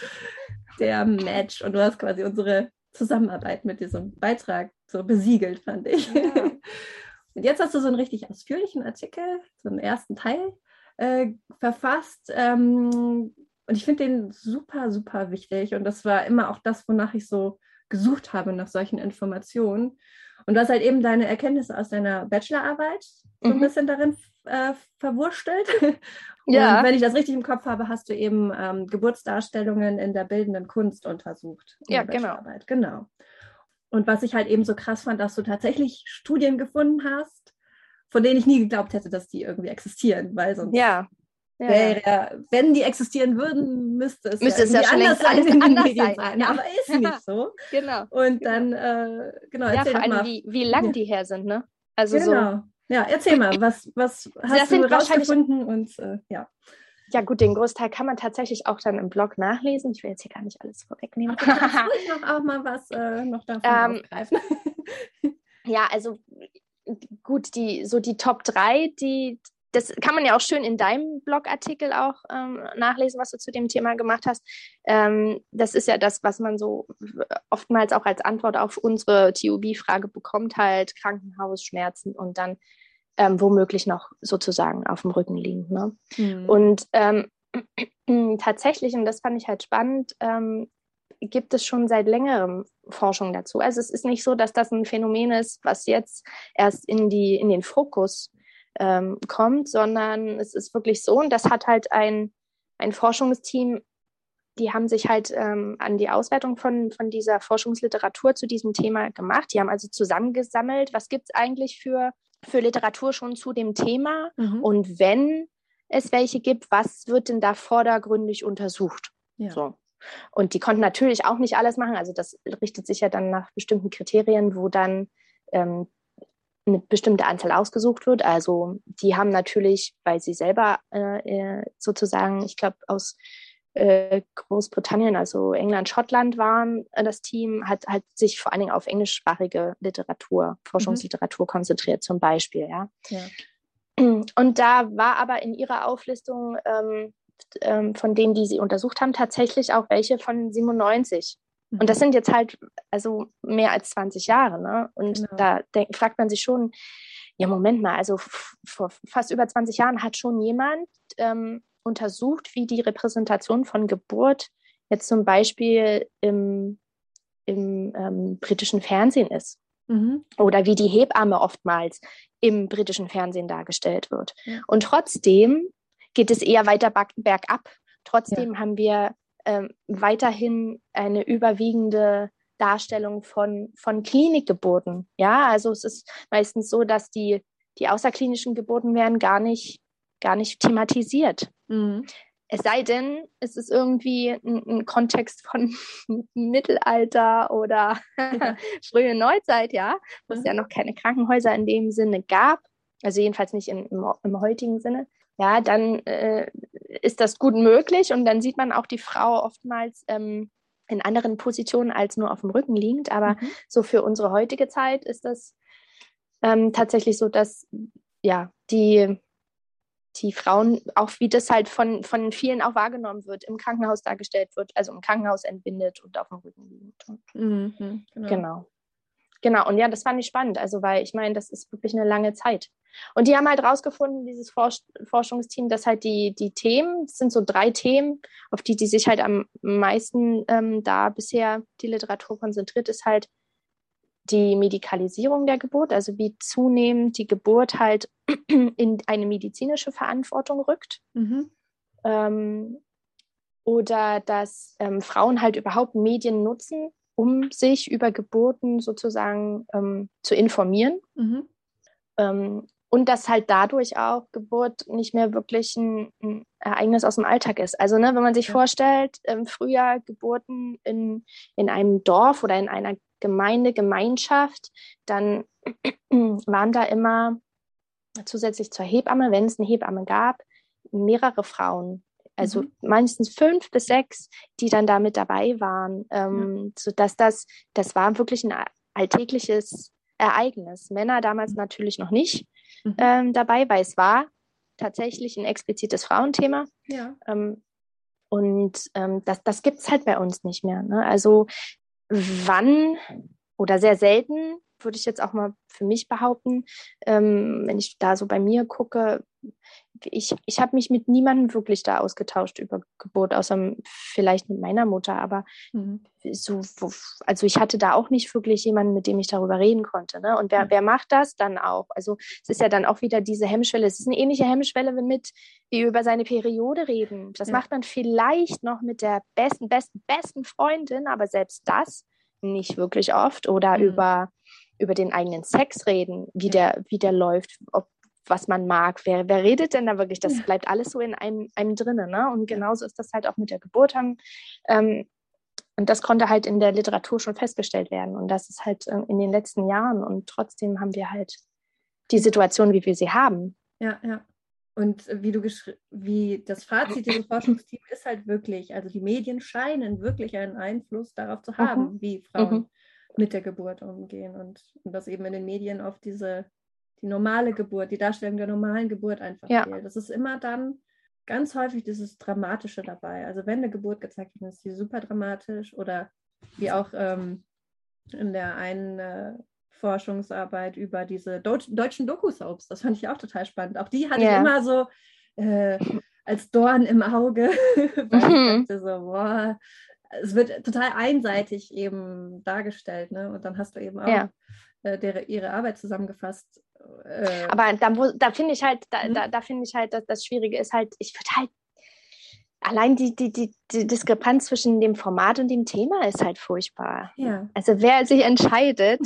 der Match und du hast quasi unsere Zusammenarbeit mit diesem Beitrag so besiegelt, fand ich. Ja. Und jetzt hast du so einen richtig ausführlichen Artikel, so einen ersten Teil äh, verfasst. Ähm, und ich finde den super, super wichtig. Und das war immer auch das, wonach ich so gesucht habe, nach solchen Informationen. Und du hast halt eben deine Erkenntnisse aus deiner Bachelorarbeit so ein mhm. bisschen darin äh, verwurstelt. Und ja. wenn ich das richtig im Kopf habe, hast du eben ähm, Geburtsdarstellungen in der bildenden Kunst untersucht. Ja, genau. Genau. Und was ich halt eben so krass fand, dass du tatsächlich Studien gefunden hast, von denen ich nie geglaubt hätte, dass die irgendwie existieren, weil sonst ja. Ja. Wäre, wenn die existieren würden, müsste es müsste ja, es ja schon anders sein, in anders sein. sein. Ja. Aber ist nicht so. genau. Und dann, äh, genau, ja, vor allem, mal. wie, wie lang die her sind, ne? Also genau. so. Ja, erzähl mal, was, was hast du rausgefunden? Und äh, ja. Ja, gut, den Großteil kann man tatsächlich auch dann im Blog nachlesen. Ich will jetzt hier gar nicht alles vorwegnehmen. Ich noch auch mal was äh, noch davon ähm, aufgreifen. ja, also gut, die, so die Top 3, die, das kann man ja auch schön in deinem Blogartikel auch ähm, nachlesen, was du zu dem Thema gemacht hast. Ähm, das ist ja das, was man so oftmals auch als Antwort auf unsere TUB-Frage bekommt, halt Krankenhausschmerzen und dann ähm, womöglich noch sozusagen auf dem Rücken liegen. Ne? Mhm. Und ähm, tatsächlich, und das fand ich halt spannend, ähm, gibt es schon seit längerem Forschung dazu. Also es ist nicht so, dass das ein Phänomen ist, was jetzt erst in, die, in den Fokus ähm, kommt, sondern es ist wirklich so, und das hat halt ein, ein Forschungsteam, die haben sich halt ähm, an die Auswertung von, von dieser Forschungsliteratur zu diesem Thema gemacht. Die haben also zusammengesammelt, was gibt es eigentlich für für Literatur schon zu dem Thema? Mhm. Und wenn es welche gibt, was wird denn da vordergründig untersucht? Ja. So. Und die konnten natürlich auch nicht alles machen. Also das richtet sich ja dann nach bestimmten Kriterien, wo dann ähm, eine bestimmte Anzahl ausgesucht wird. Also die haben natürlich, weil sie selber äh, äh sozusagen, ich glaube, aus äh, Großbritannien, also England, Schottland waren äh, das Team, hat, hat sich vor allen Dingen auf englischsprachige Literatur, Forschungsliteratur mhm. konzentriert zum Beispiel, ja. ja. Und da war aber in ihrer Auflistung ähm, ähm, von denen, die sie untersucht haben, tatsächlich auch welche von 97 Und das sind jetzt halt also mehr als 20 Jahre. Ne? Und genau. da denk, fragt man sich schon, ja, Moment mal, also vor fast über 20 Jahren hat schon jemand ähm, untersucht, wie die Repräsentation von Geburt jetzt zum Beispiel im, im ähm, britischen Fernsehen ist. Mhm. Oder wie die Hebamme oftmals im britischen Fernsehen dargestellt wird. Ja. Und trotzdem geht es eher weiter bergab. Trotzdem ja. haben wir ähm, weiterhin eine überwiegende Darstellung von, von Klinikgeburten. Ja, also es ist meistens so, dass die, die außerklinischen Geburten werden gar nicht, gar nicht thematisiert. Mhm. Es sei denn, es ist irgendwie ein, ein Kontext von Mittelalter oder ja. frühe Neuzeit, ja, wo mhm. es ja noch keine Krankenhäuser in dem Sinne gab, also jedenfalls nicht im, im, im heutigen Sinne. Ja, dann äh, ist das gut möglich und dann sieht man auch die Frau oftmals ähm, in anderen Positionen als nur auf dem Rücken liegend. Aber mhm. so für unsere heutige Zeit ist das ähm, tatsächlich so, dass ja die, die Frauen, auch wie das halt von, von vielen auch wahrgenommen wird, im Krankenhaus dargestellt wird, also im Krankenhaus entbindet und auf dem Rücken liegend. Mhm, genau. genau. Genau, und ja, das fand ich spannend, also weil ich meine, das ist wirklich eine lange Zeit. Und die haben halt rausgefunden, dieses Forsch Forschungsteam, dass halt die, die Themen, das sind so drei Themen, auf die die sich halt am meisten ähm, da bisher die Literatur konzentriert, ist halt die Medikalisierung der Geburt, also wie zunehmend die Geburt halt in eine medizinische Verantwortung rückt. Mhm. Ähm, oder dass ähm, Frauen halt überhaupt Medien nutzen, um sich über Geburten sozusagen ähm, zu informieren. Mhm. Ähm, und dass halt dadurch auch Geburt nicht mehr wirklich ein, ein Ereignis aus dem Alltag ist. Also ne, wenn man sich ja. vorstellt, ähm, früher Geburten in, in einem Dorf oder in einer Gemeinde, Gemeinschaft, dann waren da immer zusätzlich zur Hebamme, wenn es eine Hebamme gab, mehrere Frauen. Also mhm. meistens fünf bis sechs, die dann da mit dabei waren. Ähm, ja. Sodass das, das war wirklich ein alltägliches Ereignis. Männer damals natürlich noch nicht mhm. ähm, dabei, weil es war tatsächlich ein explizites Frauenthema. Ja. Ähm, und ähm, das, das gibt es halt bei uns nicht mehr. Ne? Also wann oder sehr selten, würde ich jetzt auch mal für mich behaupten, ähm, wenn ich da so bei mir gucke, ich, ich habe mich mit niemandem wirklich da ausgetauscht über Geburt, außer vielleicht mit meiner Mutter. Aber mhm. so, also ich hatte da auch nicht wirklich jemanden, mit dem ich darüber reden konnte. Ne? Und wer, mhm. wer macht das dann auch? Also es ist ja dann auch wieder diese Hemmschwelle. Es ist eine ähnliche Hemmschwelle mit, wie über seine Periode reden. Das ja. macht man vielleicht noch mit der besten, besten, besten Freundin, aber selbst das nicht wirklich oft. Oder mhm. über über den eigenen Sex reden, wie der, wie der läuft, ob was man mag. Wer, wer redet denn da wirklich? Das ja. bleibt alles so in einem, einem drinnen. Ne? Und genauso ist das halt auch mit der Geburt. Ähm, und das konnte halt in der Literatur schon festgestellt werden. Und das ist halt äh, in den letzten Jahren. Und trotzdem haben wir halt die Situation, wie wir sie haben. Ja, ja. Und wie du wie das Fazit dieses Forschungsteams ist halt wirklich, also die Medien scheinen wirklich einen Einfluss darauf zu haben, mhm. wie Frauen mhm. Mit der Geburt umgehen und, und dass eben in den Medien oft diese die normale Geburt, die Darstellung der normalen Geburt einfach ja. fehlt. Das ist immer dann ganz häufig dieses Dramatische dabei. Also wenn eine Geburt gezeigt wird, ist die super dramatisch oder wie auch ähm, in der einen äh, Forschungsarbeit über diese Deut deutschen Doku-Soaps. Das fand ich auch total spannend. Auch die hatte yeah. ich immer so äh, als Dorn im Auge, weil mhm. ich dachte so, boah, es wird total einseitig eben dargestellt. Ne? Und dann hast du eben auch ja. äh, der, ihre Arbeit zusammengefasst äh, Aber da, da finde ich halt, da, mhm. da, da finde ich halt, dass das Schwierige ist halt, ich würde halt allein die, die, die, die Diskrepanz zwischen dem Format und dem Thema ist halt furchtbar. Ja. Also wer sich entscheidet,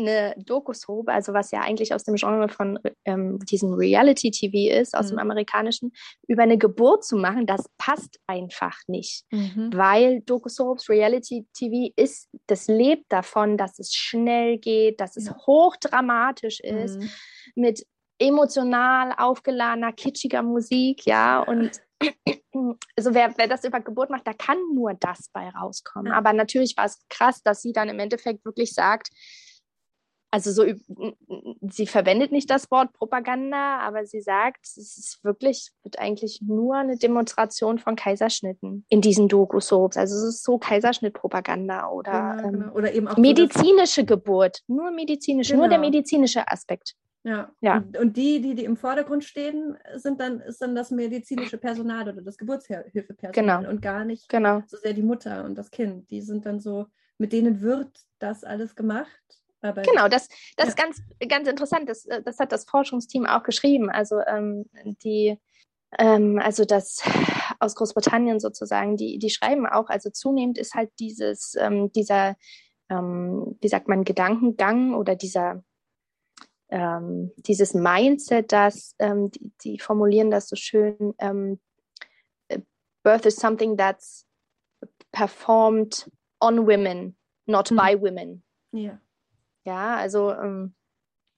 eine Doku-Soap, also was ja eigentlich aus dem Genre von ähm, diesem Reality-TV ist, aus mhm. dem amerikanischen, über eine Geburt zu machen, das passt einfach nicht. Mhm. Weil Doku-Soaps, Reality-TV ist, das lebt davon, dass es schnell geht, dass es ja. hochdramatisch ist, mhm. mit emotional aufgeladener, kitschiger Musik, ja, und also wer, wer das über Geburt macht, da kann nur das bei rauskommen. Aber natürlich war es krass, dass sie dann im Endeffekt wirklich sagt, also so, sie verwendet nicht das Wort Propaganda, aber sie sagt, es ist wirklich, wird eigentlich nur eine Demonstration von Kaiserschnitten in diesen Doku-Soaps. Also es ist so Kaiserschnittpropaganda oder, ja, ähm, genau. oder eben auch medizinische Geburt, nur medizinisch, genau. nur der genau. medizinische Aspekt. Ja. ja. Und, und, die, die, die im Vordergrund stehen, sind dann, ist dann das medizinische Personal oder das Geburtshilfepersonal genau. und gar nicht genau. so sehr die Mutter und das Kind. Die sind dann so, mit denen wird das alles gemacht aber genau, das, das ja. ist ganz, ganz interessant. Das, das hat das Forschungsteam auch geschrieben. Also ähm, die, ähm, also das aus Großbritannien sozusagen, die, die schreiben auch, also zunehmend ist halt dieses, ähm, dieser, ähm, wie sagt man, Gedankengang oder dieser ähm, dieses Mindset, dass ähm, die, die, formulieren das so schön, Birth is something that's performed on women, not mhm. by women. Ja. Ja, also ähm,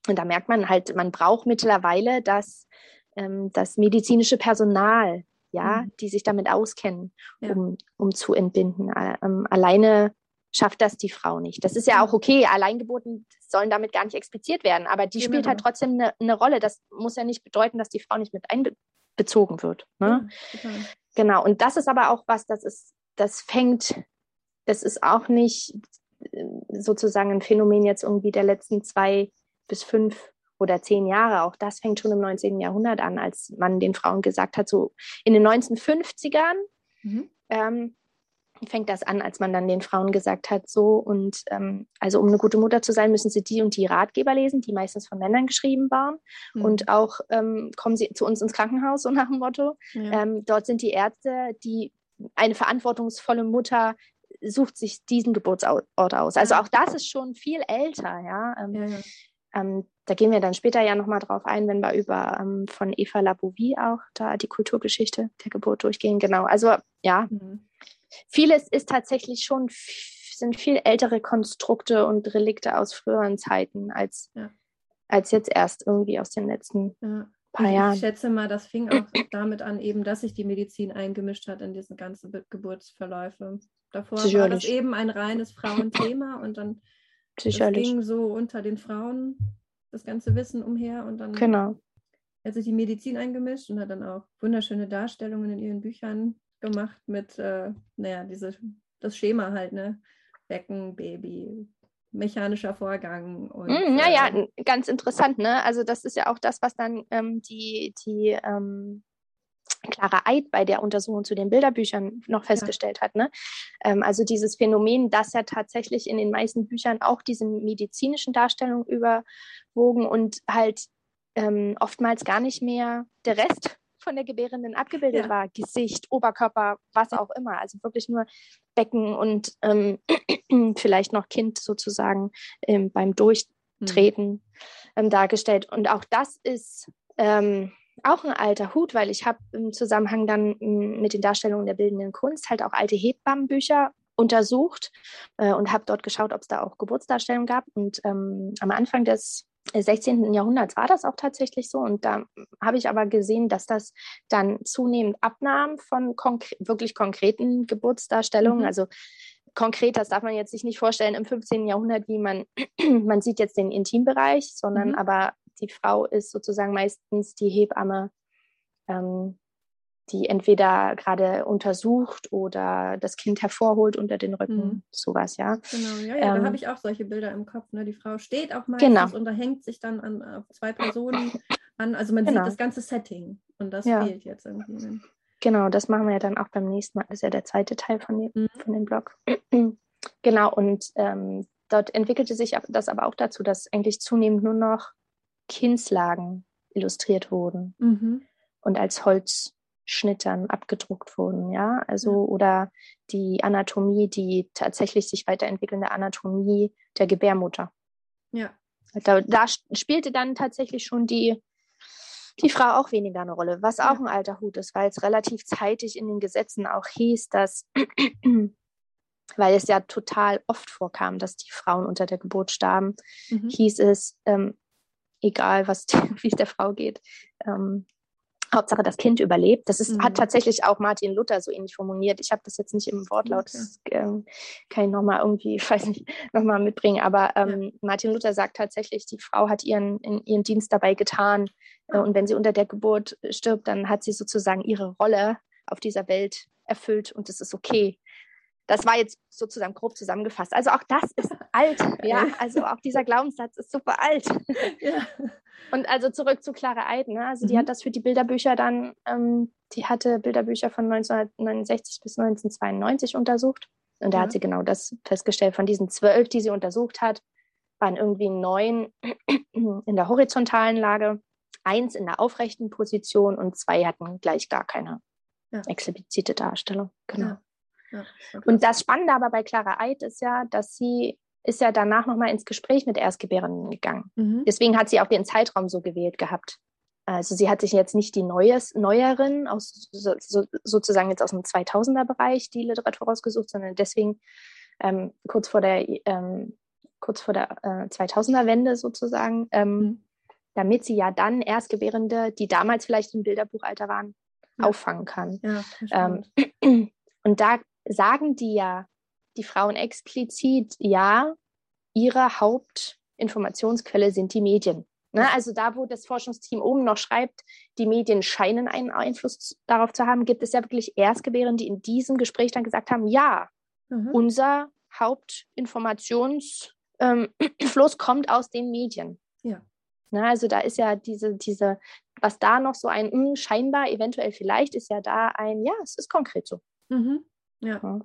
und da merkt man halt, man braucht mittlerweile das, ähm, das medizinische Personal, ja, mhm. die sich damit auskennen, ja. um, um zu entbinden. Ähm, alleine schafft das die Frau nicht. Das ist ja auch okay, Alleingeburten sollen damit gar nicht expliziert werden, aber die genau. spielt halt trotzdem eine, eine, Rolle. Das muss ja nicht bedeuten, dass die Frau nicht mit einbezogen wird. Ne? Ja, genau, und das ist aber auch was, das ist, das fängt, das ist auch nicht, sozusagen ein Phänomen jetzt irgendwie der letzten zwei bis fünf oder zehn Jahre. Auch das fängt schon im 19. Jahrhundert an, als man den Frauen gesagt hat, so in den 1950ern mhm. ähm, fängt das an, als man dann den Frauen gesagt hat, so und ähm, also um eine gute Mutter zu sein, müssen sie die und die Ratgeber lesen, die meistens von Männern geschrieben waren. Mhm. Und auch ähm, kommen sie zu uns ins Krankenhaus, so nach dem Motto. Ja. Ähm, dort sind die Ärzte, die eine verantwortungsvolle Mutter sucht sich diesen Geburtsort aus. Also auch das ist schon viel älter, ja. Ähm, ja, ja. Ähm, da gehen wir dann später ja nochmal drauf ein, wenn wir über ähm, von Eva Labouvie auch da die Kulturgeschichte der Geburt durchgehen. Genau. Also ja, mhm. vieles ist tatsächlich schon, sind viel ältere Konstrukte und Relikte aus früheren Zeiten als, ja. als jetzt erst irgendwie aus den letzten ja. Paar Jahren. Ich schätze mal, das fing auch damit an, eben, dass sich die Medizin eingemischt hat in diese ganzen Geburtsverläufe. Davor Sicherlich. war das eben ein reines Frauenthema und dann ging so unter den Frauen das ganze Wissen umher und dann genau. hat sich die Medizin eingemischt und hat dann auch wunderschöne Darstellungen in ihren Büchern gemacht mit, äh, naja, diese, das Schema halt, ne? Becken, Baby, mechanischer Vorgang. Und, mm, ja, ja, äh, ganz interessant, ne? Also das ist ja auch das, was dann ähm, die, die ähm, Clara Eid bei der Untersuchung zu den Bilderbüchern noch festgestellt ja. hat. Ne? Ähm, also dieses Phänomen, dass ja tatsächlich in den meisten Büchern auch diese medizinischen Darstellungen überwogen und halt ähm, oftmals gar nicht mehr der Rest von der Gebärenden abgebildet ja. war. Gesicht, Oberkörper, was auch immer. Also wirklich nur Becken und ähm, vielleicht noch Kind sozusagen ähm, beim Durchtreten hm. dargestellt. Und auch das ist ähm, auch ein alter Hut, weil ich habe im Zusammenhang dann mm, mit den Darstellungen der bildenden Kunst halt auch alte Hebammenbücher untersucht äh, und habe dort geschaut, ob es da auch Geburtsdarstellungen gab. Und ähm, am Anfang des 16. Jahrhunderts war das auch tatsächlich so. Und da habe ich aber gesehen, dass das dann zunehmend abnahm von konkre wirklich konkreten Geburtsdarstellungen. Mhm. Also konkret, das darf man jetzt sich nicht vorstellen im 15. Jahrhundert, wie man, man sieht jetzt den Intimbereich, sondern mhm. aber die Frau ist sozusagen meistens die Hebamme, ähm, die entweder gerade untersucht oder das Kind hervorholt unter den Rücken, mhm. sowas, ja. Genau, ja, ja ähm, da habe ich auch solche Bilder im Kopf. Ne? Die Frau steht auch meistens genau. und da hängt sich dann an zwei Personen an. Also man genau. sieht das ganze Setting und das ja. fehlt jetzt irgendwie. Genau, das machen wir ja dann auch beim nächsten Mal. Das ist ja der zweite Teil von dem, mhm. von dem Blog. genau, und ähm, dort entwickelte sich das aber auch dazu, dass eigentlich zunehmend nur noch Kinslagen illustriert wurden mhm. und als Holzschnittern abgedruckt wurden, ja, also ja. oder die Anatomie, die tatsächlich sich weiterentwickelnde Anatomie der Gebärmutter. Ja. Da, da spielte dann tatsächlich schon die, die Frau auch weniger eine Rolle, was auch ja. ein alter Hut ist, weil es relativ zeitig in den Gesetzen auch hieß, dass weil es ja total oft vorkam, dass die Frauen unter der Geburt starben, mhm. hieß es, ähm, egal was wie es der Frau geht. Ähm, Hauptsache das Kind überlebt. Das ist, mhm. hat tatsächlich auch Martin Luther so ähnlich formuliert. Ich habe das jetzt nicht im Wortlaut, okay. das ähm, kann ich nochmal irgendwie, ich weiß nicht, nochmal mitbringen. Aber ähm, ja. Martin Luther sagt tatsächlich, die Frau hat ihren, ihren Dienst dabei getan. Äh, und wenn sie unter der Geburt stirbt, dann hat sie sozusagen ihre Rolle auf dieser Welt erfüllt und das ist okay. Das war jetzt sozusagen grob zusammengefasst. Also auch das ist alt, ja. Also auch dieser Glaubenssatz ist super alt. Ja. Und also zurück zu Clara Eid, ne? Also die mhm. hat das für die Bilderbücher dann, ähm, die hatte Bilderbücher von 1969 bis 1992 untersucht. Und da ja. hat sie genau das festgestellt. Von diesen zwölf, die sie untersucht hat, waren irgendwie neun in der horizontalen Lage, eins in der aufrechten Position und zwei hatten gleich gar keine ja. explizite Darstellung. Genau. Ja. Ja, und das Spannende aber bei Clara Eid ist ja, dass sie ist ja danach nochmal ins Gespräch mit Erstgebärenden gegangen. Mhm. Deswegen hat sie auch den Zeitraum so gewählt gehabt. Also sie hat sich jetzt nicht die Neues, Neueren aus so, so, sozusagen jetzt aus dem 2000er Bereich die Literatur rausgesucht, sondern deswegen ähm, kurz vor der ähm, kurz vor der äh, 2000er Wende sozusagen, ähm, mhm. damit sie ja dann Erstgebärende, die damals vielleicht im Bilderbuchalter waren, ja. auffangen kann. Ja, ähm, und da sagen die ja, die Frauen explizit, ja, ihre Hauptinformationsquelle sind die Medien. Ne? Also da, wo das Forschungsteam oben noch schreibt, die Medien scheinen einen Einfluss darauf zu haben, gibt es ja wirklich Erstgebären, die in diesem Gespräch dann gesagt haben, ja, mhm. unser Hauptinformationsfluss ähm, kommt aus den Medien. Ja. Ne? Also da ist ja diese, diese, was da noch so ein mh, hm, scheinbar, eventuell vielleicht, ist ja da ein, ja, es ist konkret so. Mhm. Ja. ja.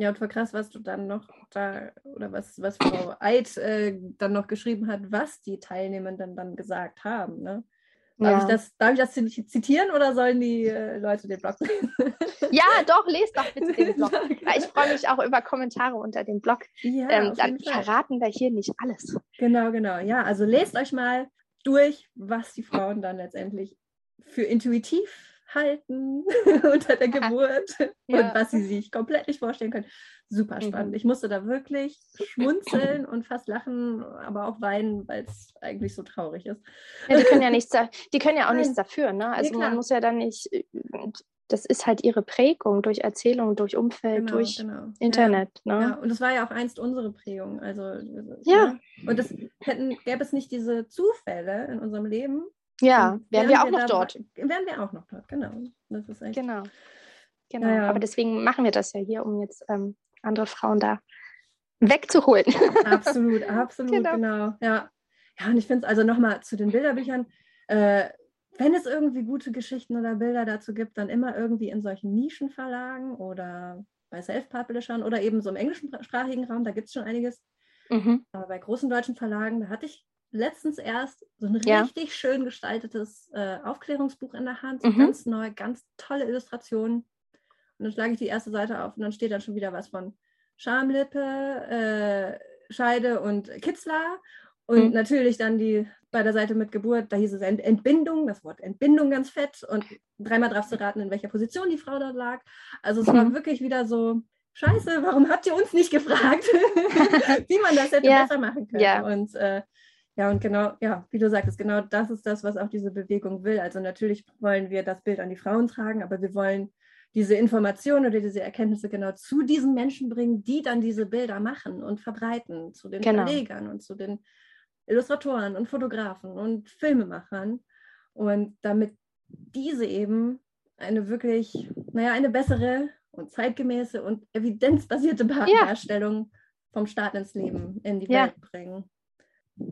Ja, und war krass, was du dann noch da, oder was, was Frau Eid äh, dann noch geschrieben hat, was die Teilnehmenden dann gesagt haben. Ne? Darf, ja. ich das, darf ich das zitieren oder sollen die äh, Leute den Blog lesen? Ja, doch, lest doch bitte den Blog. ich freue mich auch über Kommentare unter dem Blog. Ja, ähm, dann verraten wir hier nicht alles. Genau, genau. Ja, also lest euch mal durch, was die Frauen dann letztendlich für intuitiv halten unter der Geburt ja. und was sie sich komplett nicht vorstellen können. Super mhm. spannend. Mhm. Ich musste da wirklich schmunzeln und fast lachen, aber auch weinen, weil es eigentlich so traurig ist. Ja, die können ja nichts, die können ja auch nichts dafür. Ne? Also nee, man muss ja dann nicht, das ist halt ihre Prägung durch Erzählung, durch Umfeld, genau, durch genau. Internet. Ja. Ne? Ja, und das war ja auch einst unsere Prägung. Also ja. Ne? Und das hätten, gäbe es nicht diese Zufälle in unserem Leben, ja, wären wir auch wir noch dort. Wären wir auch noch dort, genau. Das ist echt. Genau. Genau. Ja. Aber deswegen machen wir das ja hier, um jetzt ähm, andere Frauen da wegzuholen. Absolut, absolut, genau. genau. Ja. ja, und ich finde es also nochmal zu den Bilderbüchern, äh, wenn es irgendwie gute Geschichten oder Bilder dazu gibt, dann immer irgendwie in solchen Nischenverlagen oder bei Self-Publishern oder eben so im englischsprachigen Raum, da gibt es schon einiges. Mhm. Aber bei großen deutschen Verlagen, da hatte ich letztens erst so ein ja. richtig schön gestaltetes äh, Aufklärungsbuch in der Hand, so mhm. ganz neu, ganz tolle Illustrationen. Und dann schlage ich die erste Seite auf und dann steht dann schon wieder was von Schamlippe, äh, Scheide und Kitzler. Und mhm. natürlich dann die bei der Seite mit Geburt, da hieß es Entbindung, das Wort Entbindung ganz fett und dreimal darfst du raten, in welcher Position die Frau dort lag. Also es mhm. war wirklich wieder so, scheiße, warum habt ihr uns nicht gefragt, wie man das hätte ja. besser machen können? Ja. Und äh, ja, und genau, ja, wie du sagtest, genau das ist das, was auch diese Bewegung will. Also natürlich wollen wir das Bild an die Frauen tragen, aber wir wollen diese Informationen oder diese Erkenntnisse genau zu diesen Menschen bringen, die dann diese Bilder machen und verbreiten, zu den genau. Verlegern und zu den Illustratoren und Fotografen und Filmemachern. Und damit diese eben eine wirklich, naja, eine bessere und zeitgemäße und evidenzbasierte ja. Darstellung vom Staat ins Leben in die ja. Welt bringen.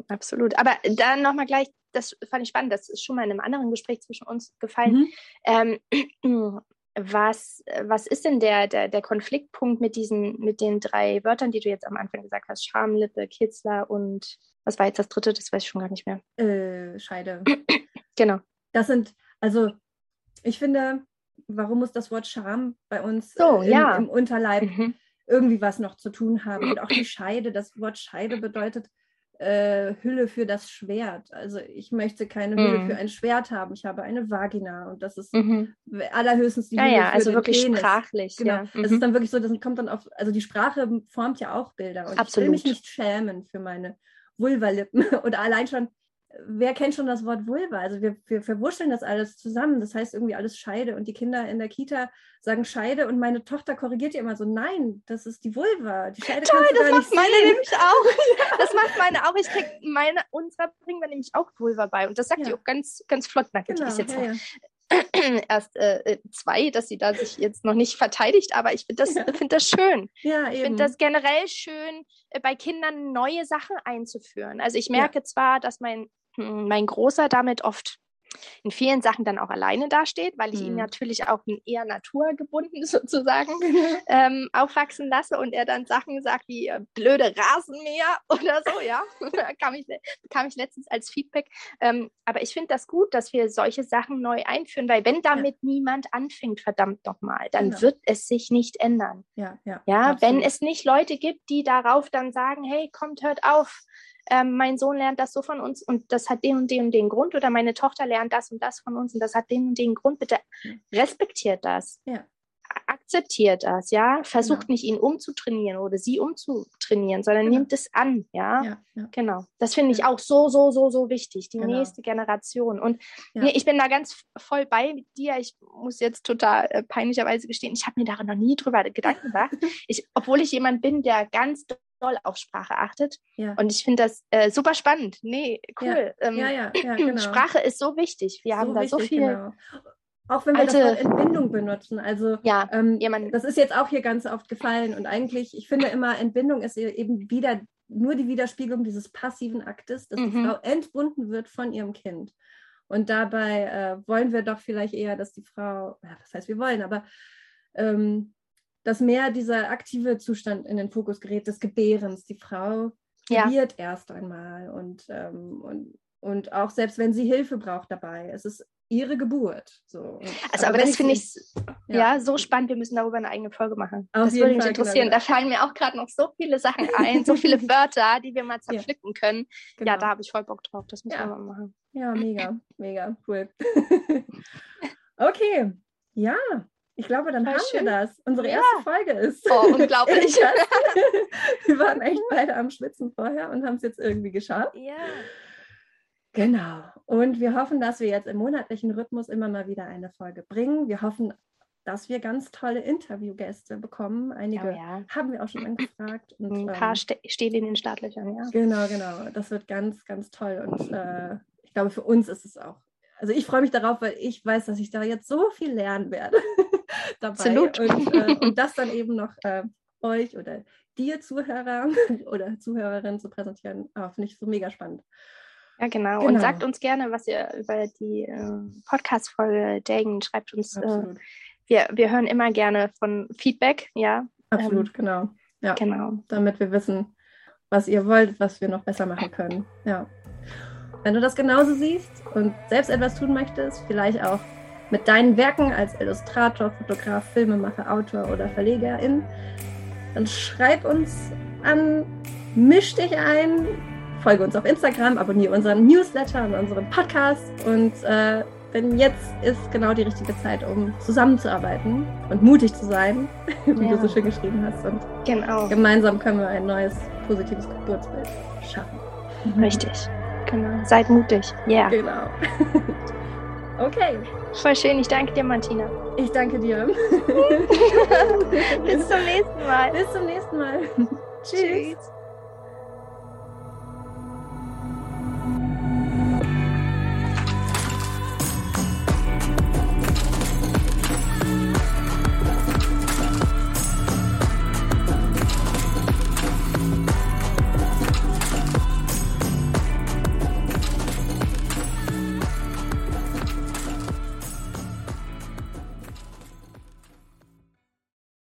Absolut. Aber dann nochmal gleich, das fand ich spannend, das ist schon mal in einem anderen Gespräch zwischen uns gefallen. Mhm. Ähm, was, was ist denn der, der, der Konfliktpunkt mit diesen, mit den drei Wörtern, die du jetzt am Anfang gesagt hast? Schamlippe, Kitzler und was war jetzt das dritte? Das weiß ich schon gar nicht mehr. Äh, Scheide. genau. Das sind, also ich finde, warum muss das Wort Scham bei uns so, im, ja. im Unterleib mhm. irgendwie was noch zu tun haben? Und auch die Scheide, das Wort Scheide bedeutet äh, Hülle für das Schwert. Also ich möchte keine Hülle mhm. für ein Schwert haben. Ich habe eine Vagina und das ist mhm. allerhöchstens die ja, Hülle ja, für also den wirklich Penis. sprachlich. Genau. Ja. Mhm. Das ist dann wirklich so, das kommt dann auf, also die Sprache formt ja auch Bilder. Und Absolut. ich will mich nicht schämen für meine Vulvalippen oder allein schon wer kennt schon das Wort Vulva? Also wir, wir verwurschteln das alles zusammen. Das heißt irgendwie alles Scheide. Und die Kinder in der Kita sagen Scheide und meine Tochter korrigiert ja immer so, nein, das ist die Vulva. Die Scheide Toll, das macht meine sehen. nämlich auch. Das macht meine auch. Ich krieg meine, unserer bringen wir nämlich auch Vulva bei. Und das sagt ja. die auch ganz, ganz flott nackig. Genau, ist jetzt ja, ja. erst äh, äh, zwei, dass sie da sich jetzt noch nicht verteidigt, aber ich finde das, ja. find das schön. Ja, ich finde das generell schön, äh, bei Kindern neue Sachen einzuführen. Also ich merke ja. zwar, dass mein, mein Großer damit oft in vielen Sachen dann auch alleine dasteht, weil ich mhm. ihn natürlich auch eher naturgebunden sozusagen ähm, aufwachsen lasse und er dann Sachen sagt wie äh, blöde Rasenmäher oder so, ja, kam, ich, kam ich letztens als Feedback. Ähm, aber ich finde das gut, dass wir solche Sachen neu einführen, weil wenn damit ja. niemand anfängt, verdammt nochmal, dann genau. wird es sich nicht ändern. Ja, ja, ja wenn es nicht Leute gibt, die darauf dann sagen, hey, kommt, hört auf, ähm, mein Sohn lernt das so von uns und das hat den und den und den Grund oder meine Tochter lernt das und das von uns und das hat den und den Grund. Bitte respektiert das. Ja. Akzeptiert das, ja. Versucht genau. nicht, ihn umzutrainieren oder sie umzutrainieren, sondern genau. nimmt es an, ja. ja, ja. Genau. Das finde ich auch so, so, so, so wichtig. Die genau. nächste Generation. Und nee, ich bin da ganz voll bei dir. Ich muss jetzt total äh, peinlicherweise gestehen, ich habe mir daran noch nie drüber Gedanken gemacht. Ich, obwohl ich jemand bin, der ganz doll auf Sprache achtet. Ja. Und ich finde das äh, super spannend. Nee, cool. Ja, ähm, ja, ja, genau. Sprache ist so wichtig. Wir so haben da wichtig, so viel. Genau. Auch wenn wir alte, das Wort Entbindung benutzen. Also ja, ähm, das ist jetzt auch hier ganz oft gefallen. Und eigentlich, ich finde immer, Entbindung ist e-, eben wieder nur die Widerspiegelung dieses passiven Aktes, dass mhm. die Frau entbunden wird von ihrem Kind. Und dabei äh, wollen wir doch vielleicht eher, dass die Frau, ja, das heißt, wir wollen, aber ähm, dass mehr dieser aktive Zustand in den Fokus gerät des Gebärens. Die Frau ja. erst einmal und, ähm, und, und auch selbst wenn sie Hilfe braucht dabei. Es ist ihre Geburt. So. Also, aber, aber das finde ich ja. ja. so spannend. Wir müssen darüber eine eigene Folge machen. Auf das würde mich Fall, interessieren. Genau. Da fallen mir auch gerade noch so viele Sachen ein, so viele Wörter, die wir mal zerpflücken ja. können. Genau. Ja, da habe ich voll Bock drauf. Das müssen ja. wir mal machen. Ja, mega, mega cool. okay, ja, ich glaube, dann Voll haben schön. wir das. Unsere erste ja. Folge ist. Oh, unglaublich. wir waren echt beide am Schwitzen vorher und haben es jetzt irgendwie geschafft. Ja. Genau. Und wir hoffen, dass wir jetzt im monatlichen Rhythmus immer mal wieder eine Folge bringen. Wir hoffen, dass wir ganz tolle Interviewgäste bekommen. Einige oh, ja. haben wir auch schon angefragt. Und, Ein paar ähm, ste stehen in den Startlöchern, ja. Genau, genau. Das wird ganz, ganz toll. Und äh, ich glaube, für uns ist es auch also ich freue mich darauf, weil ich weiß, dass ich da jetzt so viel lernen werde dabei. Absolut. Und, äh, und das dann eben noch äh, euch oder dir Zuhörer oder Zuhörerinnen zu präsentieren, oh, finde ich so mega spannend. Ja, genau. genau. Und sagt uns gerne, was ihr über die äh, Podcast-Folge denkt. Schreibt uns. Äh, wir, wir hören immer gerne von Feedback, ja. Absolut, ähm, genau. Ja, genau. Damit wir wissen, was ihr wollt, was wir noch besser machen können. Ja. Wenn du das genauso siehst und selbst etwas tun möchtest, vielleicht auch mit deinen Werken als Illustrator, Fotograf, Filmemacher, Autor oder Verlegerin, dann schreib uns an, misch dich ein, folge uns auf Instagram, abonniere unseren Newsletter und unseren Podcast und äh, denn jetzt ist genau die richtige Zeit, um zusammenzuarbeiten und mutig zu sein, wie ja. du so schön geschrieben hast. Und genau. gemeinsam können wir ein neues, positives Geburtsbild schaffen. Richtig. Genau. Seid mutig. Ja. Yeah. Genau. okay. Voll schön. Ich danke dir, Martina. Ich danke dir. Bis zum nächsten Mal. Bis zum nächsten Mal. Tschüss. Tschüss.